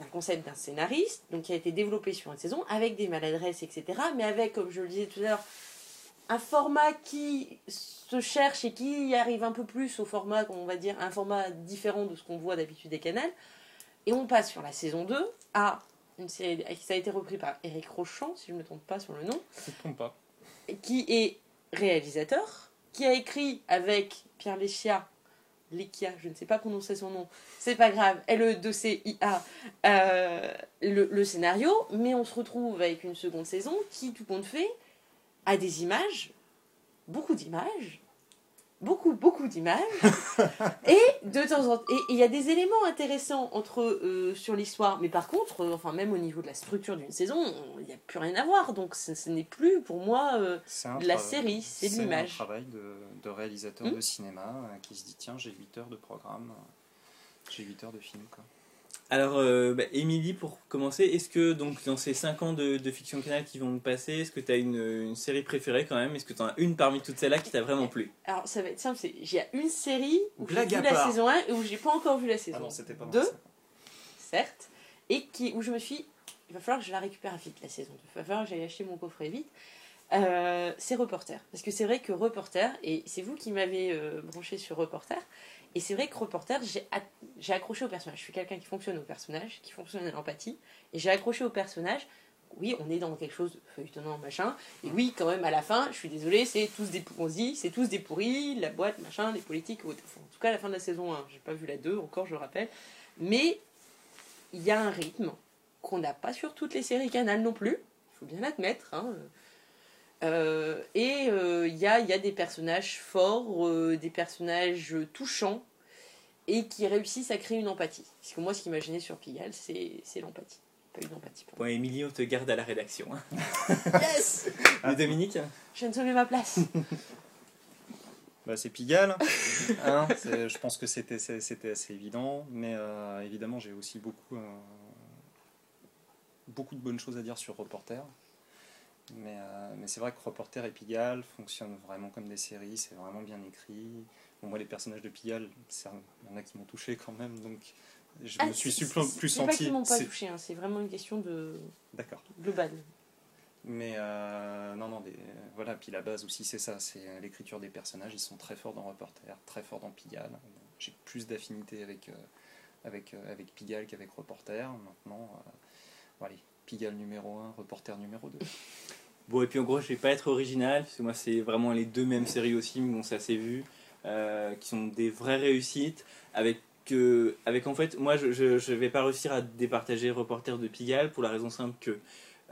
d'un concept d'un scénariste, donc qui a été développé sur une saison, avec des maladresses, etc. Mais avec, comme je le disais tout à l'heure, un format qui se cherche et qui y arrive un peu plus au format, on va dire, un format différent de ce qu'on voit d'habitude des canals. Et on passe sur la saison 2 à une série, ça a été repris par Eric Rochant, si je ne me trompe pas sur le nom, Je ne trompe pas. qui est réalisateur, qui a écrit avec Pierre Léchia, Lekia, je ne sais pas prononcer son nom, c'est pas grave, E L-E-2-C-I-A, euh, le, le scénario, mais on se retrouve avec une seconde saison qui, tout compte fait, a des images, beaucoup d'images, beaucoup, beaucoup d'images. et de temps en temps, et il y a des éléments intéressants entre euh, sur l'histoire, mais par contre, euh, enfin même au niveau de la structure d'une saison, il n'y a plus rien à voir. Donc ce, ce n'est plus pour moi euh, C'est un de la série, c'est de un l'image. travail de, de réalisateur Hmm. de cinéma qui se dit tiens, j'ai 8 heures de programme, j'ai 8 heures de film. Quoi. Alors, euh, bah, Émilie, pour commencer, est-ce que donc dans ces 5 ans de, de fiction canal qui vont passer, est-ce que tu as une, une série préférée quand même? Est-ce que tu en as une parmi toutes celles-là qui t'a vraiment plu? Alors ça va être simple, c'est il y a une série où j'ai vu la saison 1 et où j'ai pas encore vu la saison Ah non, c'était pas 2, mal, ça. certes, et qui, où je me suis dit, il va falloir que je la récupère vite la saison 2, il va falloir que j'aille acheter mon coffret vite. Euh, c'est Reporter. Parce que c'est vrai que Reporter, et c'est vous qui m'avez euh, branché sur Reporter, et c'est vrai que Reporter, j'ai ac- j'ai accroché au personnage. Je suis quelqu'un qui fonctionne au personnage, qui fonctionne à l'empathie, et j'ai accroché au personnage. Oui, on est dans quelque chose de feuilletonnant, machin. Et oui, quand même, à la fin, je suis désolée, c'est tous des dit, c'est tous des pourris, la boîte, machin, les politiques. Enfin, en tout cas, à la fin de la saison 1, j'ai pas vu la 2 encore, je rappelle. Mais il y a un rythme qu'on n'a pas sur toutes les séries Canal non plus, il faut bien l'admettre. hein. Euh, et euh, il y, a, il y a des personnages forts, euh, des personnages touchants, et qui réussissent à créer une empathie. Parce que moi, ce qui m'a gêné sur Pigalle, c'est c'est l'empathie. Pas eu d'empathie pour Bon, Émilie, on te garde à la rédaction. hein. moi. Yes Et Dominique? Je de sauver ma place. Bah, c'est Pigalle. hein, c'est- je pense que c'était c'est- c'était assez évident. Mais euh, évidemment, j'ai aussi beaucoup, euh, beaucoup de bonnes choses à dire sur Reporter. Mais, euh, mais c'est vrai que Reporter et Pigalle fonctionnent vraiment comme des séries. C'est vraiment bien écrit. Bon, moi, les personnages de Pigalle, il y en a qui m'ont touché quand même. Donc, je Ah, me suis plus, pas senti. qu'ils m'ont pas touché, hein, c'est vraiment une question de D'accord. globale. Mais euh, non, non, des- voilà, puis la base aussi, c'est ça, c'est l'écriture des personnages, ils sont très forts dans Reporter, très forts dans Pigalle. J'ai plus d'affinité avec, euh, avec, euh, avec Pigalle qu'avec Reporter. Maintenant, euh, bon, allez, Pigalle numéro 1, Reporter numéro 2. Bon, et puis en gros, je vais pas être original, parce que moi, c'est vraiment les deux mêmes séries aussi, mais bon, ça s'est vu, euh, qui sont des vraies réussites, avec, que avec en fait, moi, je, vais pas réussir à départager Reporter de Pigalle, pour la raison simple que,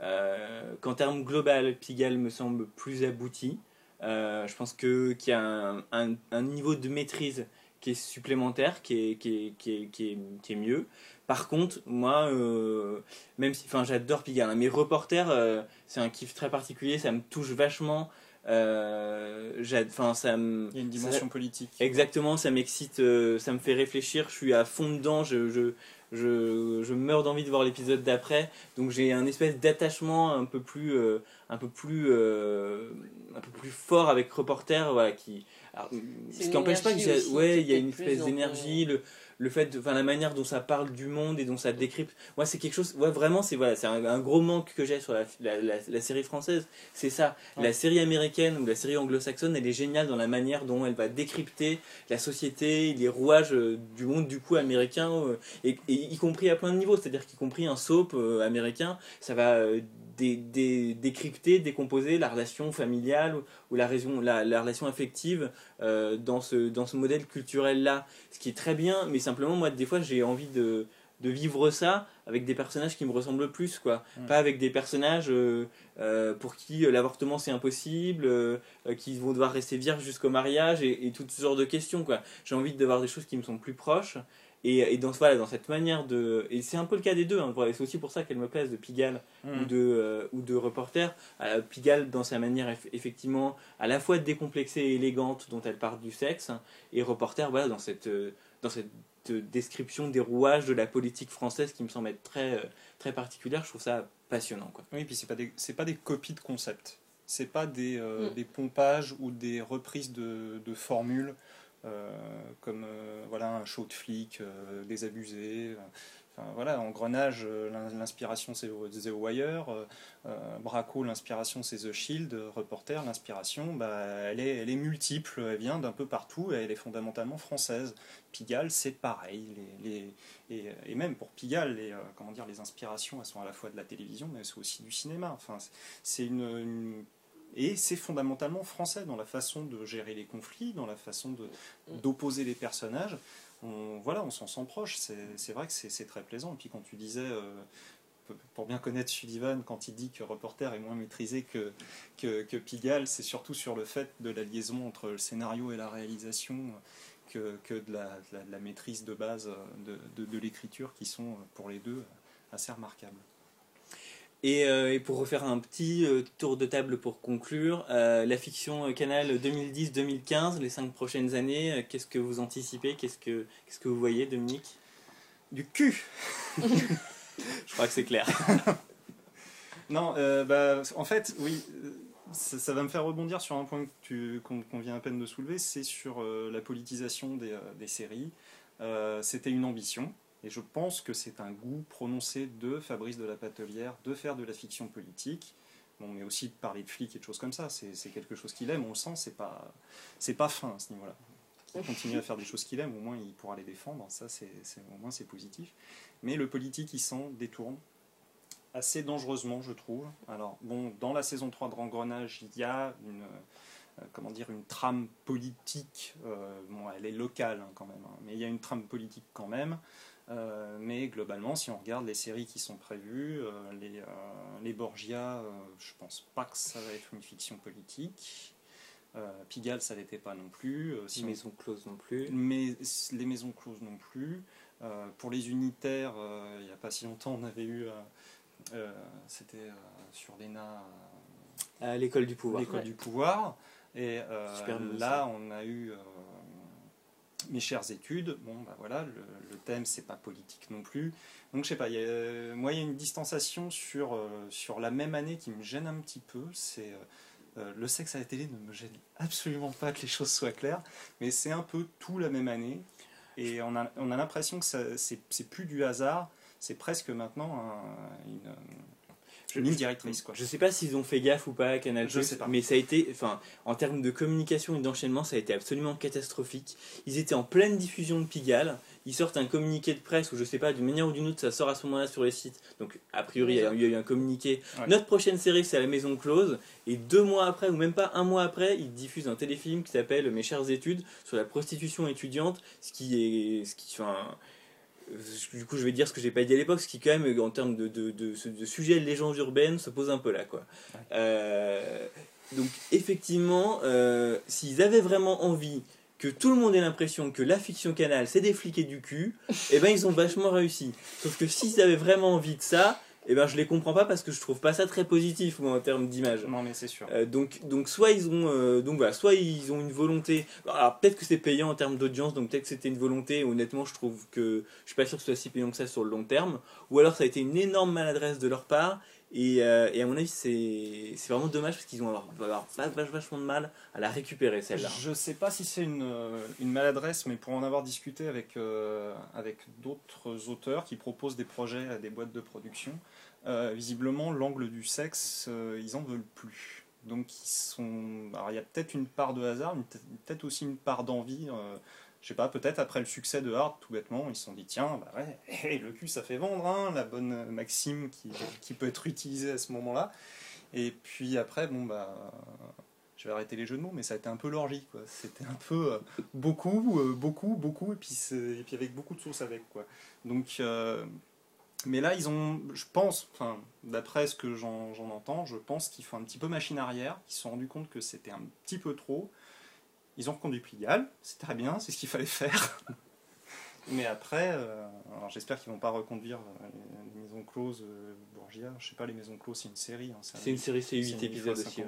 euh, qu'en termes global, Pigalle me semble plus abouti. Euh, je pense que qu'il y a un niveau de maîtrise qui est supplémentaire, qui est, qui est, qui est, qui est, qui est mieux. Par contre, moi, euh, même si, enfin, j'adore Pigalle, hein, mais Reporter, euh, c'est un kiff très particulier, ça me touche vachement. Euh, enfin, ça me, Il y a une dimension politique. Exactement, ça m'excite, euh, ça me fait réfléchir, je suis à fond dedans, je, je, je, je meurs d'envie de voir l'épisode d'après, donc j'ai un espèce d'attachement un peu plus, un peu plus, un peu plus fort avec Reporter, voilà, qui, alors, ce qui n'empêche pas que aussi, ouais, il y a une espèce d'énergie, le, le fait, de- enfin la manière dont ça parle du monde et dont ça décrypte, moi c'est quelque chose, ouais, vraiment c'est voilà, c'est un, un gros manque que j'ai sur la, la, la, la série française, c'est ça. Ouais. La série américaine ou la série anglo-saxonne, elle est géniale dans la manière dont elle va décrypter la société, les rouages euh, du monde du coup américain, euh, et, et y compris à plein de niveaux, c'est-à-dire qu'y compris un soap euh, américain, ça va dé- dé- décrypter, décomposer la relation familiale ou, ou la, raison, la, la relation affective euh, dans, ce, dans ce modèle culturel-là, ce qui est très bien, mais simplement moi des fois j'ai envie de, de vivre ça avec des personnages qui me ressemblent plus, quoi. Mm. Pas avec des personnages euh, euh, pour qui l'avortement c'est impossible, euh, qui vont devoir rester vierges jusqu'au mariage et, et toutes ce genre de questions, quoi. J'ai envie de voir des choses qui me sont plus proches. Et, et dans, voilà, dans cette manière de. Et c'est un peu le cas des deux, hein, c'est aussi pour ça qu'elle me plaise de Pigalle ou Mm. de, euh, ou de reporter. Euh, Pigalle, dans sa manière eff- effectivement à la fois décomplexée et élégante dont elle part du sexe, et reporter voilà, dans cette, euh, dans cette euh, description des rouages de la politique française qui me semble être très, euh, très particulière. Je trouve ça passionnant. Quoi. Oui, puis c'est pas des c'est pas des copies de concepts. C'est pas des, euh, Mm. des pompages ou des reprises de, de formules comme euh, voilà un show de flic euh, désabusé. euh, Enfin, voilà, euh, l'inspiration c'est The Wire, euh, euh, Braco, l'inspiration c'est The Shield, euh, Reporter, l'inspiration, bah, elle, est, elle est multiple, elle vient d'un peu partout et elle est fondamentalement française. Pigalle, c'est pareil. Les, et, même pour Pigalle, les, euh, comment dire, les inspirations, elles sont à la fois de la télévision, mais elles sont aussi du cinéma. Enfin, c'est- une- et c'est fondamentalement français dans la façon de gérer les conflits, dans la façon de- d'opposer les personnages. On, voilà, on s'en sent proche. C'est vrai que c'est c'est très plaisant. Et puis quand tu disais, euh, pour bien connaître Sullivan, quand il dit que Reporter est moins maîtrisé que, que, que Pigalle, c'est surtout sur le fait de la liaison entre le scénario et la réalisation que, que de, la, de, la, de, la, maîtrise de base de, de, l'écriture qui sont pour les deux assez remarquables. Et, euh, et, pour refaire un petit euh, tour de table pour conclure, euh, la fiction Canal 2010-2015, les cinq prochaines années, qu'est-ce que vous anticipez Qu'est-ce que, qu'est-ce que vous voyez, Dominique? Du cul Je crois que c'est clair. non, bah, en fait, oui, ça, ça, va me faire rebondir sur un point qu'on, qu'on vient à peine de soulever, c'est sur la politisation des, des séries. C'était une ambition, et je pense que c'est un goût prononcé de Fabrice de la Patelière de faire de la fiction politique. Bon, mais aussi de parler de flics et de choses comme ça. C'est quelque chose qu'il aime, on le sent, c'est pas, pas fin à ce niveau-là. Il continue à faire des choses qu'il aime, au moins il pourra les défendre, ça c'est, au moins c'est positif. Mais le politique, il s'en détourne assez dangereusement, je trouve. Alors, bon, dans la saison 3 de Rengrenage, il y a une, euh, comment dire, une trame politique, euh, bon, elle est locale hein, quand même, hein, mais il y a une trame politique quand même. Euh, mais globalement, si on regarde les séries qui sont prévues, euh, les, euh, les, Borgia, je pense pas que ça va être une fiction politique. Pigalle, ça l'était pas non plus. Si les maisons closes non plus. Mais les maisons closes non plus. pour les unitaires, il n'y a pas si longtemps, on avait eu. C'était sur l'ENA. à l'école du pouvoir. L'école ouais. du pouvoir. Et là, on a eu mes chères études, bon bah voilà, le, le thème c'est pas politique non plus. Donc je sais pas, moi il y a une distanciation sur, euh, sur la même année qui me gêne un petit peu. C'est euh, euh, le sexe à la télé ne me gêne absolument pas que les choses soient claires, mais c'est un peu tout la même année. Et on a, on a l'impression que c'est plus du hasard, c'est presque maintenant un, une ligne directrice. Quoi. Je sais pas s'ils ont fait gaffe ou pas à Canal+, je sais pas. mais ça a été, enfin, en termes de communication et d'enchaînement, ça a été absolument catastrophique. Ils étaient en pleine diffusion de Pigalle, ils sortent un communiqué de presse, ou je sais pas, d'une manière ou d'une autre, ça sort à ce moment-là sur les sites. Donc, a priori, il y a eu un communiqué. Ouais. Notre prochaine série, c'est à la Maison Close, et deux mois après, ou même pas un mois après, ils diffusent un téléfilm qui s'appelle Mes chères études sur la prostitution étudiante, ce qui est, ce qui, enfin, du coup je vais dire ce que j'ai pas dit à l'époque, ce qui quand même en termes de, de, de, de sujet légendes urbaines se pose un peu là quoi. Euh, donc effectivement, euh, s'ils avaient vraiment envie que tout le monde ait l'impression que la fiction canal c'est des flics et du cul, eh ben ils ont vachement réussi. Sauf que s'ils avaient vraiment envie de ça, et eh ben je les comprends pas parce que je trouve pas ça très positif moi, en termes d'image. Non mais c'est sûr. Euh, donc donc soit ils ont euh, donc voilà, soit ils ont une volonté. Alors peut-être que c'est payant en termes d'audience, donc peut-être que c'était une volonté. Honnêtement, je trouve que je suis pas sûr que ce soit si payant que ça sur le long terme. Ou alors ça a été une énorme maladresse de leur part. Et, euh, et à mon avis, c'est vraiment dommage parce qu'ils vont avoir, avoir vachement de mal à la récupérer celle-là. Je sais pas si c'est une, une maladresse, mais pour en avoir discuté avec, euh, avec d'autres auteurs qui proposent des projets à des boîtes de production, euh, visiblement l'angle du sexe, euh, ils en veulent plus. Donc ils sont. Il y a peut-être une part de hasard, peut-être aussi une part d'envie. Je sais pas, peut-être après le succès de Hard, tout bêtement, ils se sont dit tiens, bah ouais, hey, le cul ça fait vendre, hein, la bonne maxime qui, peut être utilisée à ce moment-là. Et puis après, bon bah. Je vais arrêter les jeux de mots, mais ça a été un peu l'orgie, quoi. C'était un peu euh, beaucoup, euh, beaucoup, beaucoup, et puis, et puis avec beaucoup de sauce avec, quoi. Donc, euh, mais là, ils ont, je pense, enfin, d'après ce que j'en entends, je pense qu'ils font un petit peu machine arrière, qu'ils se sont rendus compte que c'était un petit peu trop. Ils ont reconduit Pigalle, c'est très bien, c'est ce qu'il fallait faire. Mais après, euh, j'espère qu'ils vont pas reconduire euh, les maisons closes euh, Borgia. Je sais pas, les maisons closes, c'est une série. Hein, c'est une série, c'est 8 épisodes aussi.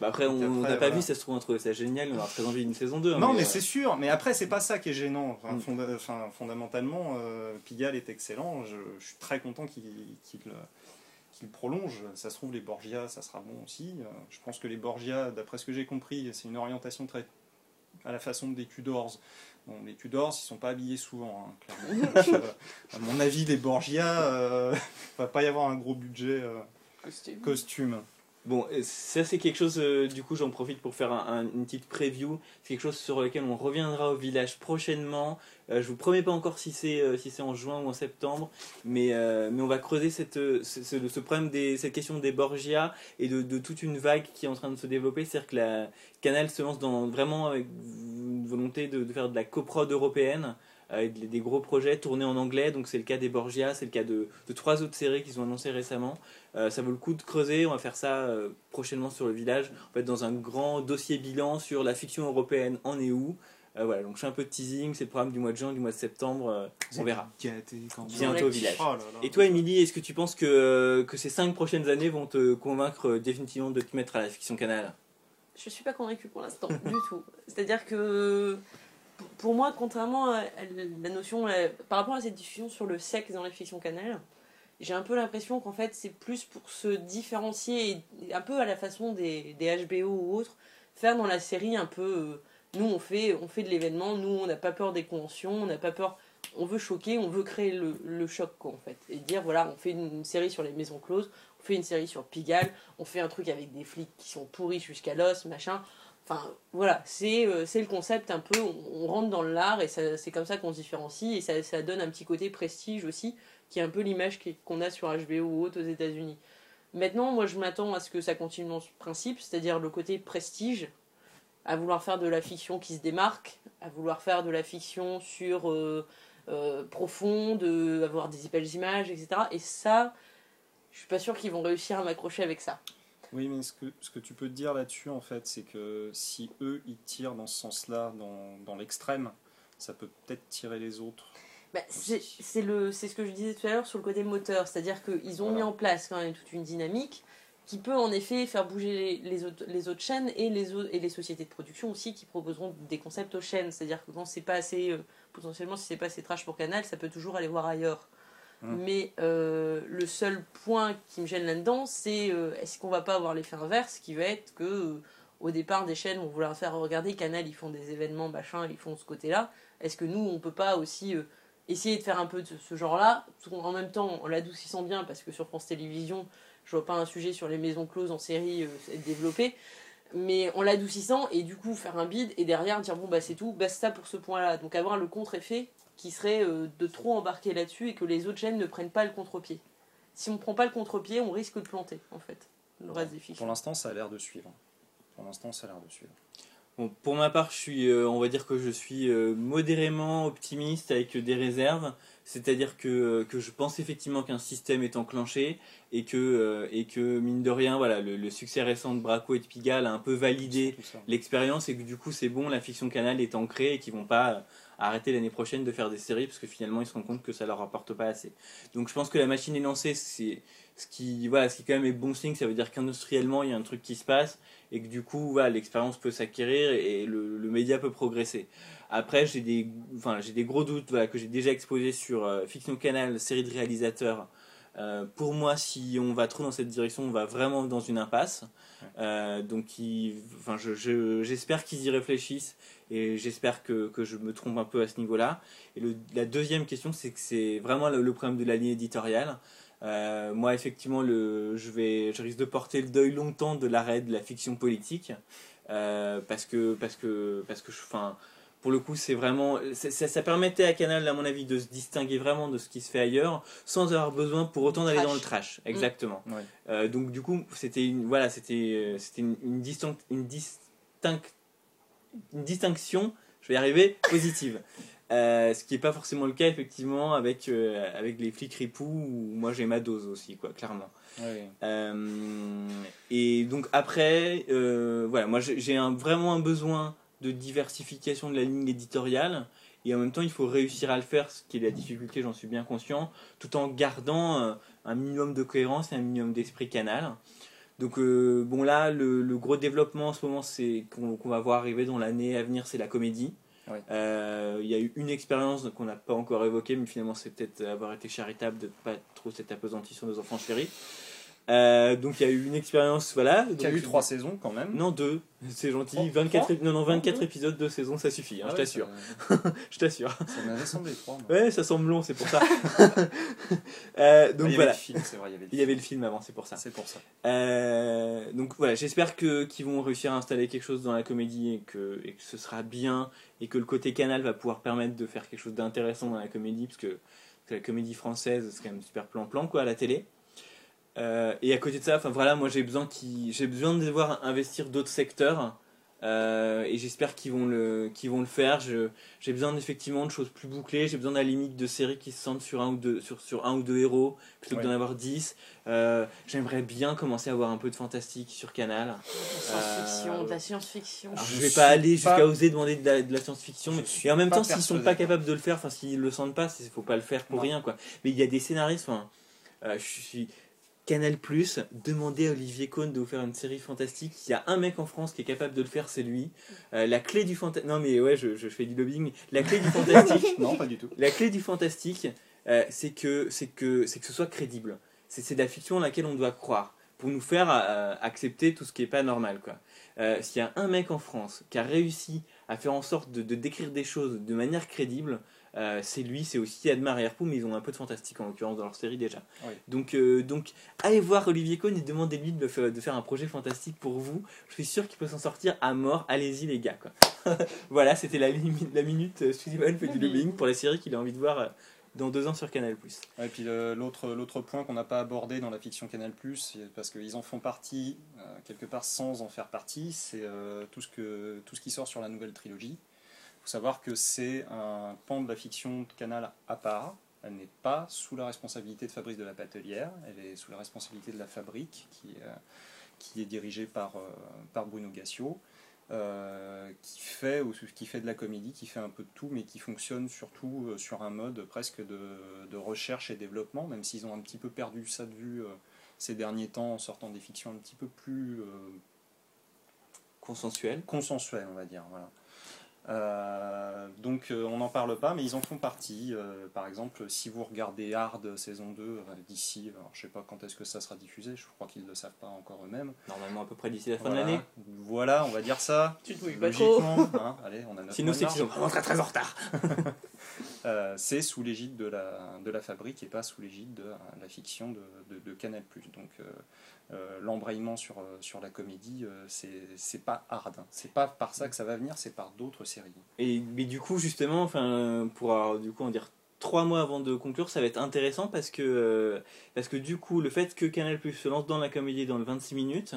Bah après, on n'a pas voilà. vu, ça se trouve, on trouvait ça génial, on a très envie d'une saison 2. Hein, non, mais, mais c'est sûr, mais après, c'est pas ça qui est gênant. Enfin, mm. fonda enfin, fondamentalement, Pigalle est excellent, je, je suis très content qu'il qu qu prolonge. Ça se trouve, les Borgia, ça sera bon aussi. Je pense que les Borgia, d'après ce que j'ai compris, c'est une orientation très à la façon des Tudors. Bon, les Tudors, ils sont pas habillés souvent, hein, clairement. Donc, euh, à mon avis, les Borgia, euh, va pas y avoir un gros budget euh, costume. costume. Bon, ça c'est quelque chose, euh, du coup j'en profite pour faire un, un, une petite preview. C'est quelque chose sur lequel on reviendra au village prochainement. Euh, je vous promets pas encore si c'est euh, si en juin ou en septembre, mais, euh, mais on va creuser cette, ce, problème des, cette question des Borgia et de, de, toute une vague qui est en train de se développer. C'est-à-dire que la Canal se lance dans, vraiment avec une volonté de, de faire de la coprode européenne. Avec des, des gros projets tournés en anglais. Donc c'est le cas des Borgia, c'est le cas de, de trois autres séries qui sont annoncées récemment. Euh, ça vaut le coup de creuser. On va faire ça euh, prochainement sur le village. En fait, dans un grand dossier bilan sur la fiction européenne en est où? Euh, voilà, donc je fais un peu de teasing. C'est le programme du mois de juin, du mois de septembre. euh, on verra. Bientôt au village. Oh là là. Et toi, Émilie, est-ce que tu penses que, que ces cinq prochaines années vont te convaincre euh, définitivement de te mettre à la fiction canal? Je suis pas convaincue pour l'instant, du tout. C'est-à-dire que pour- moi, contrairement à la notion, euh, par rapport à cette discussion sur le sexe dans la fiction canal, j'ai un peu l'impression qu'en fait c'est plus pour se différencier, un peu à la façon des, HBO ou autres, faire dans la série un peu. euh, nous on fait, on fait de l'événement, nous on n'a pas peur des conventions, on n'a pas peur. On veut choquer, on veut créer le, le choc quoi, en fait. Et dire voilà, on fait une, une série sur les maisons closes, on fait une série sur Pigalle, on fait un truc avec des flics qui sont pourris jusqu'à l'os, machin. Enfin, voilà, c'est euh, c'est le concept un peu, on, rentre dans l'art et c'est comme ça qu'on se différencie et ça, ça donne un petit côté prestige aussi, qui est un peu l'image qu'on a sur HBO ou autre aux États-Unis. Maintenant, moi je m'attends à ce que ça continue dans ce principe, c'est-à-dire le côté prestige, à vouloir faire de la fiction qui se démarque, à vouloir faire de la fiction sur euh, euh, profonde, euh, avoir des belles images, etc. Et ça, je suis pas sûre qu'ils vont réussir à m'accrocher avec ça. Oui, mais ce que, ce que tu peux te dire là-dessus, en fait, c'est que si eux, ils tirent dans ce sens-là, dans, dans l'extrême, ça peut peut-être tirer les autres. Bah, c'est ce que je disais tout à l'heure sur le côté moteur, c'est-à-dire qu'ils ont Voilà. mis en place quand même toute une dynamique qui peut en effet faire bouger les, les autres, les autres chaînes et les, autres, et les sociétés de production aussi qui proposeront des concepts aux chaînes. C'est-à-dire que quand c'est pas assez, euh, potentiellement si c'est pas assez trash pour Canal, ça peut toujours aller voir ailleurs. Mm. Mais euh, le seul point qui me gêne là-dedans, c'est euh, est-ce qu'on va pas avoir l'effet inverse qui va être que euh, au départ des chaînes vont vouloir faire regarder Canal, ils font des événements, machin, ils font ce côté-là. Est-ce que nous, on peut pas aussi essayer de faire un peu de ce genre-là, en même temps en l'adoucissant bien, parce que sur France Télévisions, je vois pas un sujet sur les maisons closes en série être développé, mais en l'adoucissant et du coup faire un bid et derrière dire bon bah c'est tout, basta pour ce point-là. Donc avoir le contre-effet qui serait euh, de trop embarquer là-dessus et que les autres chaînes ne prennent pas le contre-pied. Si on prend pas le contre-pied, on risque de planter en fait le reste des Pour fictions. l'instant, ça a l'air de suivre. Pour l'instant, ça a l'air de suivre. Bon, pour ma part, je suis, euh, on va dire que je suis euh, modérément optimiste avec des réserves. C'est-à-dire que, que je pense effectivement qu'un système est enclenché et que, euh, et que mine de rien, voilà, le, le succès récent de Braco et de Pigalle a un peu validé l'expérience et que du coup c'est bon, la fiction canal est ancrée et qu'ils vont pas euh, arrêter l'année prochaine de faire des séries parce que finalement ils se rendent compte que ça leur apporte pas assez. Donc je pense que la machine est lancée, c'est ce qui voilà, ce qui quand même est bon signe, ça veut dire qu'industriellement il y a un truc qui se passe et que du coup voilà, l'expérience peut s'acquérir et le, le média peut progresser. Après j'ai des enfin j'ai des gros doutes voilà, que j'ai déjà exposés sur euh, fiction canal, série de réalisateurs. Euh, pour moi, si on va trop dans cette direction, on va vraiment dans une impasse. Euh, donc, il- enfin, je- je- j'espère qu'ils y réfléchissent et j'espère que, que je me trompe un peu à ce niveau-là. Et le- la deuxième question, c'est que c'est vraiment le, le problème de la ligne éditoriale. Euh, moi, effectivement, le, je, vais, je risque de porter le deuil longtemps de l'arrêt de la fiction politique parce que, parce que, parce que je, enfin, pour le coup, c'est vraiment, ça, ça- permettait à Canal, à mon avis, de se distinguer vraiment de ce qui se fait ailleurs, sans avoir besoin pour autant d'aller dans le trash. Exactement. Ouais. Euh, donc du coup, c'était une, voilà, c'était, euh, c'était une, une, une, distinc- une distinction, je vais y arriver, positive. Euh, ce qui n'est pas forcément le cas effectivement avec, euh, avec les flics ripoux où moi j'ai ma dose aussi quoi clairement euh, et donc après, voilà, moi j'ai j'ai un, vraiment un besoin de diversification de la ligne éditoriale. Et en même temps, il faut réussir à le faire, ce qui est la difficulté, j'en suis bien conscient, tout en gardant euh, un minimum de cohérence et un minimum d'esprit canal. Donc euh, bon là, le, le gros développement en ce moment, c'est qu'on va voir arriver dans l'année à venir, c'est la comédie. Ouais. Euh, Il y a eu une expérience qu'on n'a pas encore évoquée, mais finalement c'est peut-être avoir été charitable de ne pas trop s'être appesanti sur nos enfants chéris. Euh, donc il y a eu une expérience, voilà. Qui a donc- eu trois saisons quand même. Non, deux. C'est gentil. Trois 24, Trois ép- non, non, 24 deux épisodes de saison, ça suffit, hein, Ah je ouais, t'assure. Ça, Je t'assure. ça m'avait semblé trois. moi. Ouais, ça semble long, c'est pour ça. Euh, donc Ah, il y voilà. avait le film, c'est vrai, il y avait le Il y avait le film avant, c'est pour ça. C'est pour ça. Euh, donc voilà, j'espère que qu'ils vont réussir à installer quelque chose dans la comédie et que, et que ce sera bien et que le côté canal va pouvoir permettre de faire quelque chose d'intéressant dans la comédie parce que, parce que la comédie française c'est quand même super plan-plan quoi à la télé. Euh, et à côté de ça, enfin voilà, moi j'ai besoin qui j'ai besoin de les voir investir d'autres secteurs Euh, et j'espère qu'ils vont le qu'ils vont le faire. Je- J'ai besoin effectivement de choses plus bouclées. J'ai besoin à la limite de séries qui se centrent sur un ou deux sur, sur un ou deux héros plutôt que Ouais. d'en avoir dix. Euh, J'aimerais bien commencer à avoir un peu de fantastique sur Canal. Science-fiction, Euh, de la science-fiction. Alors, Je je vais pas aller pas- jusqu'à oser demander de la, de la science-fiction, mais et en même temps, s'ils sont pas capables de le faire, enfin s'ils le sentent pas, il faut pas le faire pour Non. rien quoi. Mais il y a des scénaristes, enfin, euh, je suis Canal Plus, demandez à Olivier Cohn de vous faire une série fantastique. Il y a un mec en France qui est capable de le faire, c'est lui. Euh, la clé du fantastique. Non mais ouais, je, je fais du lobbying. La clé du fantastique. Non, pas du tout. La clé du fantastique, euh, c'est que, que, que ce soit crédible. C'est, de la fiction à laquelle on doit croire pour nous faire euh, accepter tout ce qui est pas normal. Quoi. Euh, s'il y a un mec en France qui a réussi à faire en sorte de, de décrire des choses de manière crédible, euh, c'est lui, c'est aussi Admar et mais ils ont un peu de fantastique en l'occurrence dans leur série déjà. Oui. Donc, euh, donc, allez voir Olivier Cohn et demandez-lui de, fa- de faire un projet fantastique pour vous. Je suis sûr qu'il peut s'en sortir à mort. Allez-y les gars. Quoi. voilà, c'était la, la minute euh, Sullivan fait du lobbying pour la série qu'il a envie de voir euh, dans deux ans sur Canal+. Et puis l'autre l'autre point qu'on n'a pas abordé dans la fiction Canal+, parce qu'ils en font partie euh, quelque part sans en faire partie, c'est euh, tout ce que tout ce qui sort sur la nouvelle trilogie. Il faut savoir que c'est un pan de la fiction de Canal à part. Elle n'est pas sous la responsabilité de Fabrice de la Patelière, elle est sous la responsabilité de la Fabrique, qui, euh, qui est dirigée par, euh, par Bruno Gassio, euh, qui, fait, ou qui fait de la comédie, qui fait un peu de tout, mais qui fonctionne surtout sur un mode presque de, de recherche et développement, même s'ils ont un petit peu perdu ça de vue ces derniers temps en sortant des fictions un petit peu plus euh, Consensuel. consensuelles, on va dire. Voilà. Euh, donc euh, on n'en parle pas, mais ils en font partie. Euh, par exemple, si vous regardez Hard saison 2 euh, d'ici, alors je sais pas quand est-ce que ça sera diffusé, je crois qu'ils ne le savent pas encore eux-mêmes. Normalement à peu près d'ici la fin Voilà. de l'année. Voilà, on va dire ça. Tu te mouilles pas trop. Hein, allez, on a notre Sinon c'est qu'ils sont vraiment très très en retard. Euh, c'est sous l'égide de la, de la fabrique et pas sous l'égide de la fiction de, de, de Canal+. Donc euh, euh, l'embrayement sur, euh, sur la comédie, euh, c'est c'est pas hard. hein. C'est pas par ça que ça va venir, c'est par d'autres séries. Et mais du coup justement, enfin pour du coup en dire trois mois avant de conclure, ça va être intéressant parce que euh, parce que du coup le fait que Canal Plus se lance dans la comédie dans le 26 minutes,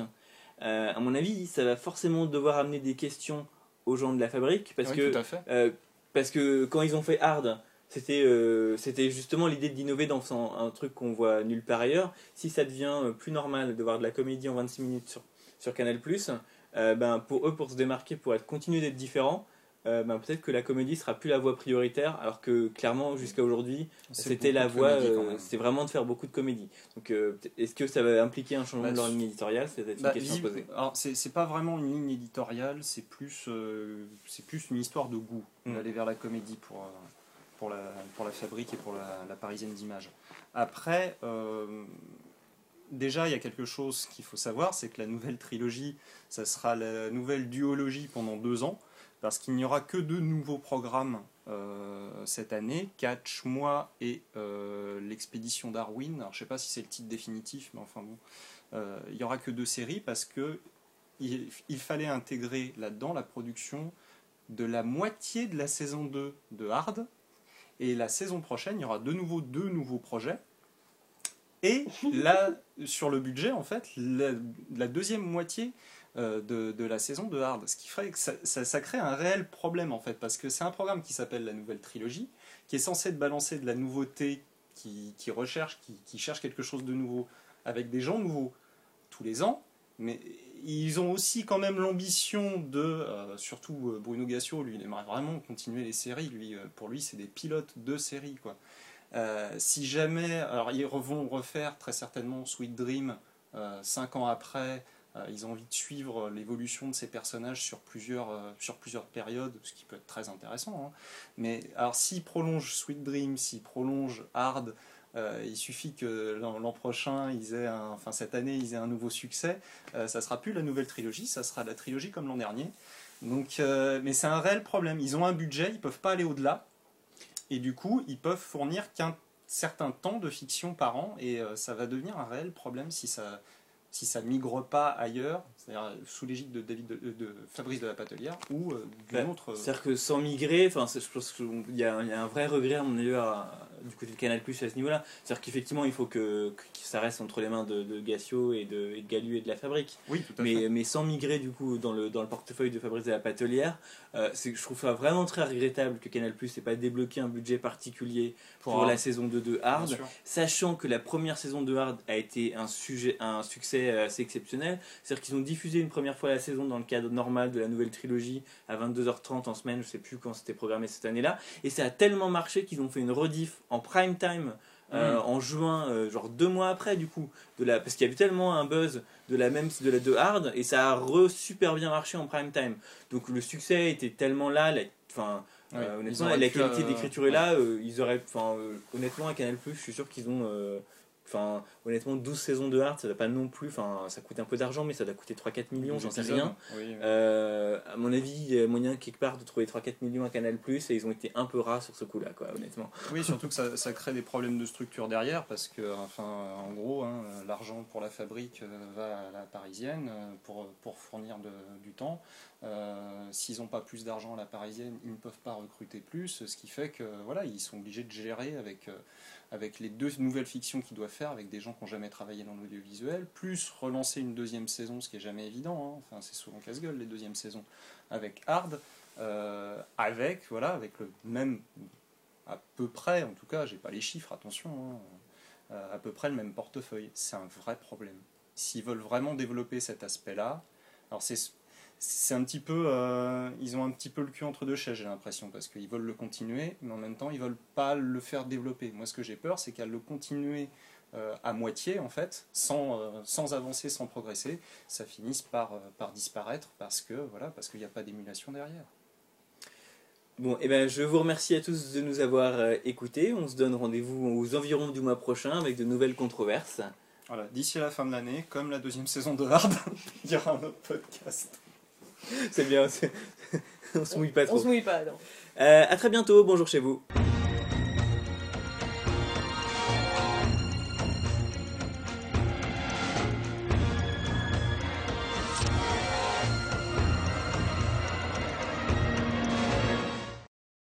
euh, à mon avis, ça va forcément devoir amener des questions aux gens de la fabrique parce Oui, que tout à fait. Euh, parce que quand ils ont fait Hard, c'était euh, justement l'idée d'innover dans un, un truc qu'on voit nulle part ailleurs. Si ça devient euh, plus normal de voir de la comédie en 26 minutes sur, sur Canal+, euh, ben pour eux, pour se démarquer, pour être continuer d'être différents, euh, ben peut-être que la comédie sera plus la voie prioritaire, alors que clairement jusqu'à aujourd'hui, c'était la voie, euh, c'est vraiment de faire beaucoup de comédie. Donc euh, est-ce que ça va impliquer un changement Bah, de leur ligne éditoriale C'est peut-être une Bah, question poser. alors c'est pas vraiment une ligne éditoriale, c'est plus, euh, c'est plus une histoire de goût Mm. d'aller vers la comédie pour, euh, pour, la, pour la fabrique et pour la, la parisienne d'image. Après, euh, déjà il y a quelque chose qu'il faut savoir, c'est que la nouvelle trilogie, ça sera la nouvelle duologie pendant deux ans, parce qu'il n'y aura que deux nouveaux programmes euh, cette année, Catch Moi et euh, l'expédition Darwin. Alors je sais pas si c'est le titre définitif, mais enfin bon. Euh, il n'y aura que deux séries parce que il, il fallait intégrer là-dedans la production de la moitié de la saison 2 de Hard. Et la saison prochaine, il y aura de nouveau deux nouveaux projets. Et là, sur le budget, en fait, la, la deuxième moitié de, de la saison de Hard. Ce qui ferait que ça, crée un réel problème, en fait, parce que c'est un programme qui s'appelle la Nouvelle Trilogie, qui est censé balancer de la nouveauté, qui, recherche, qui, cherche quelque chose de nouveau, avec des gens nouveaux tous les ans, mais ils ont aussi quand même l'ambition de, euh, surtout euh, Bruno Gassio, lui, il aimerait vraiment continuer les séries. Lui, euh, pour lui, c'est des pilotes de séries, quoi. Euh, si jamais, alors ils vont refaire très certainement Sweet Dream euh, cinq ans après. Euh, ils ont envie de suivre l'évolution de ces personnages sur plusieurs, euh, sur plusieurs périodes, ce qui peut être très intéressant. hein. Mais alors s'ils prolongent Sweet Dream, s'ils prolongent Hard, euh, il suffit que l'an prochain, ils aient enfin cette année, ils aient un nouveau succès. Euh, ça sera plus la nouvelle trilogie, ça sera la trilogie comme l'an dernier. Donc, euh, mais c'est un réel problème. Ils ont un budget, ils peuvent pas aller au-delà, et du coup, ils peuvent fournir qu'un certain temps de fiction par an, et euh, ça va devenir un réel problème si ça, si ça migre pas ailleurs, c'est-à-dire sous l'égide de, David de, de Fabrice de la Patelière ou euh, d'une autre. euh, C'est-à-dire que sans migrer, je pense qu'il y, a un- il y a un vrai regret à mon avis à- du côté de Canal Plus à ce niveau-là. C'est-à-dire qu'effectivement, il faut que, que ça reste entre les mains de, de Gassio et de, et de Galu et de la fabrique. oui, tout à Mais, fait. mais sans migrer du coup dans le, dans le portefeuille de Fabrice de la Patelière, euh, je trouve ça vraiment très regrettable que Canal Plus n'ait pas débloqué un budget particulier pour, la saison 2 de Hard, sachant que la première saison de Hard a été un, sujet, un succès assez exceptionnel. C'est-à-dire qu'ils ont diffusé une première fois la saison dans le cadre normal de la nouvelle trilogie à 22h30 en semaine, je sais plus quand c'était programmé cette année-là, et ça a tellement marché qu'ils ont fait une rediff en prime time. euh, Mm. en juin, euh, genre deux mois après du coup, de la, parce qu'il y a eu tellement un buzz de la même de la de Hard et ça a re super bien marché en prime time. Donc le succès était tellement là, la- euh, honnêtement, la qualité d'écriture est là. ils auraient, honnêtement, à Canal je suis sûr qu'ils ont, enfin, honnêtement, 12 saisons de Hard, ça doit pas non plus, enfin, ça coûte un peu d'argent, mais ça doit coûter 3-4 millions, j'en sais rien. Oui, Euh, à mon avis, il y a moyen quelque part de trouver 3-4 millions à Canal et ils ont été un peu rares sur ce coup-là, quoi, honnêtement. Oui, surtout que ça, ça crée des problèmes de structure derrière, parce que, enfin, en gros, hein, l'argent pour la fabrique euh, va à la parisienne euh, pour, pour fournir de- du temps. Euh, S'ils n'ont pas plus d'argent à la parisienne, ils ne peuvent pas recruter plus, ce qui fait que voilà, ils sont obligés de gérer avec, euh, avec les deux nouvelles fictions qu'ils doivent faire, avec des gens qui n'ont jamais travaillé dans l'audiovisuel, plus relancer une deuxième saison, ce qui est jamais évident. hein. Enfin, c'est souvent casse-gueule les deuxièmes saisons avec Hard, euh, avec voilà, avec le même à peu près, en tout cas, j'ai pas les chiffres, attention, hein, euh, à peu près le même portefeuille. C'est un vrai problème. S'ils veulent vraiment développer cet aspect-là, alors c'est c'est un petit peu, euh, ils ont un petit peu le cul entre deux chaises, j'ai l'impression, parce qu'ils veulent le continuer, mais en même temps, ils veulent pas le faire développer. Moi, ce que j'ai peur, c'est qu'à le continuer euh, à moitié, en fait, sans, euh, sans avancer, sans progresser, ça finisse par, par disparaître parce que voilà, parce qu'il n'y a pas d'émulation derrière. Bon, et ben, je vous remercie à tous de nous avoir écoutés. On se donne rendez-vous aux environs du mois prochain avec de nouvelles controverses. Voilà, d'ici la fin de l'année, comme la deuxième saison de Hard, il y aura un autre podcast. C'est bien, on se mouille pas On trop. se mouille pas, non. Euh, à très bientôt, bonjour chez vous.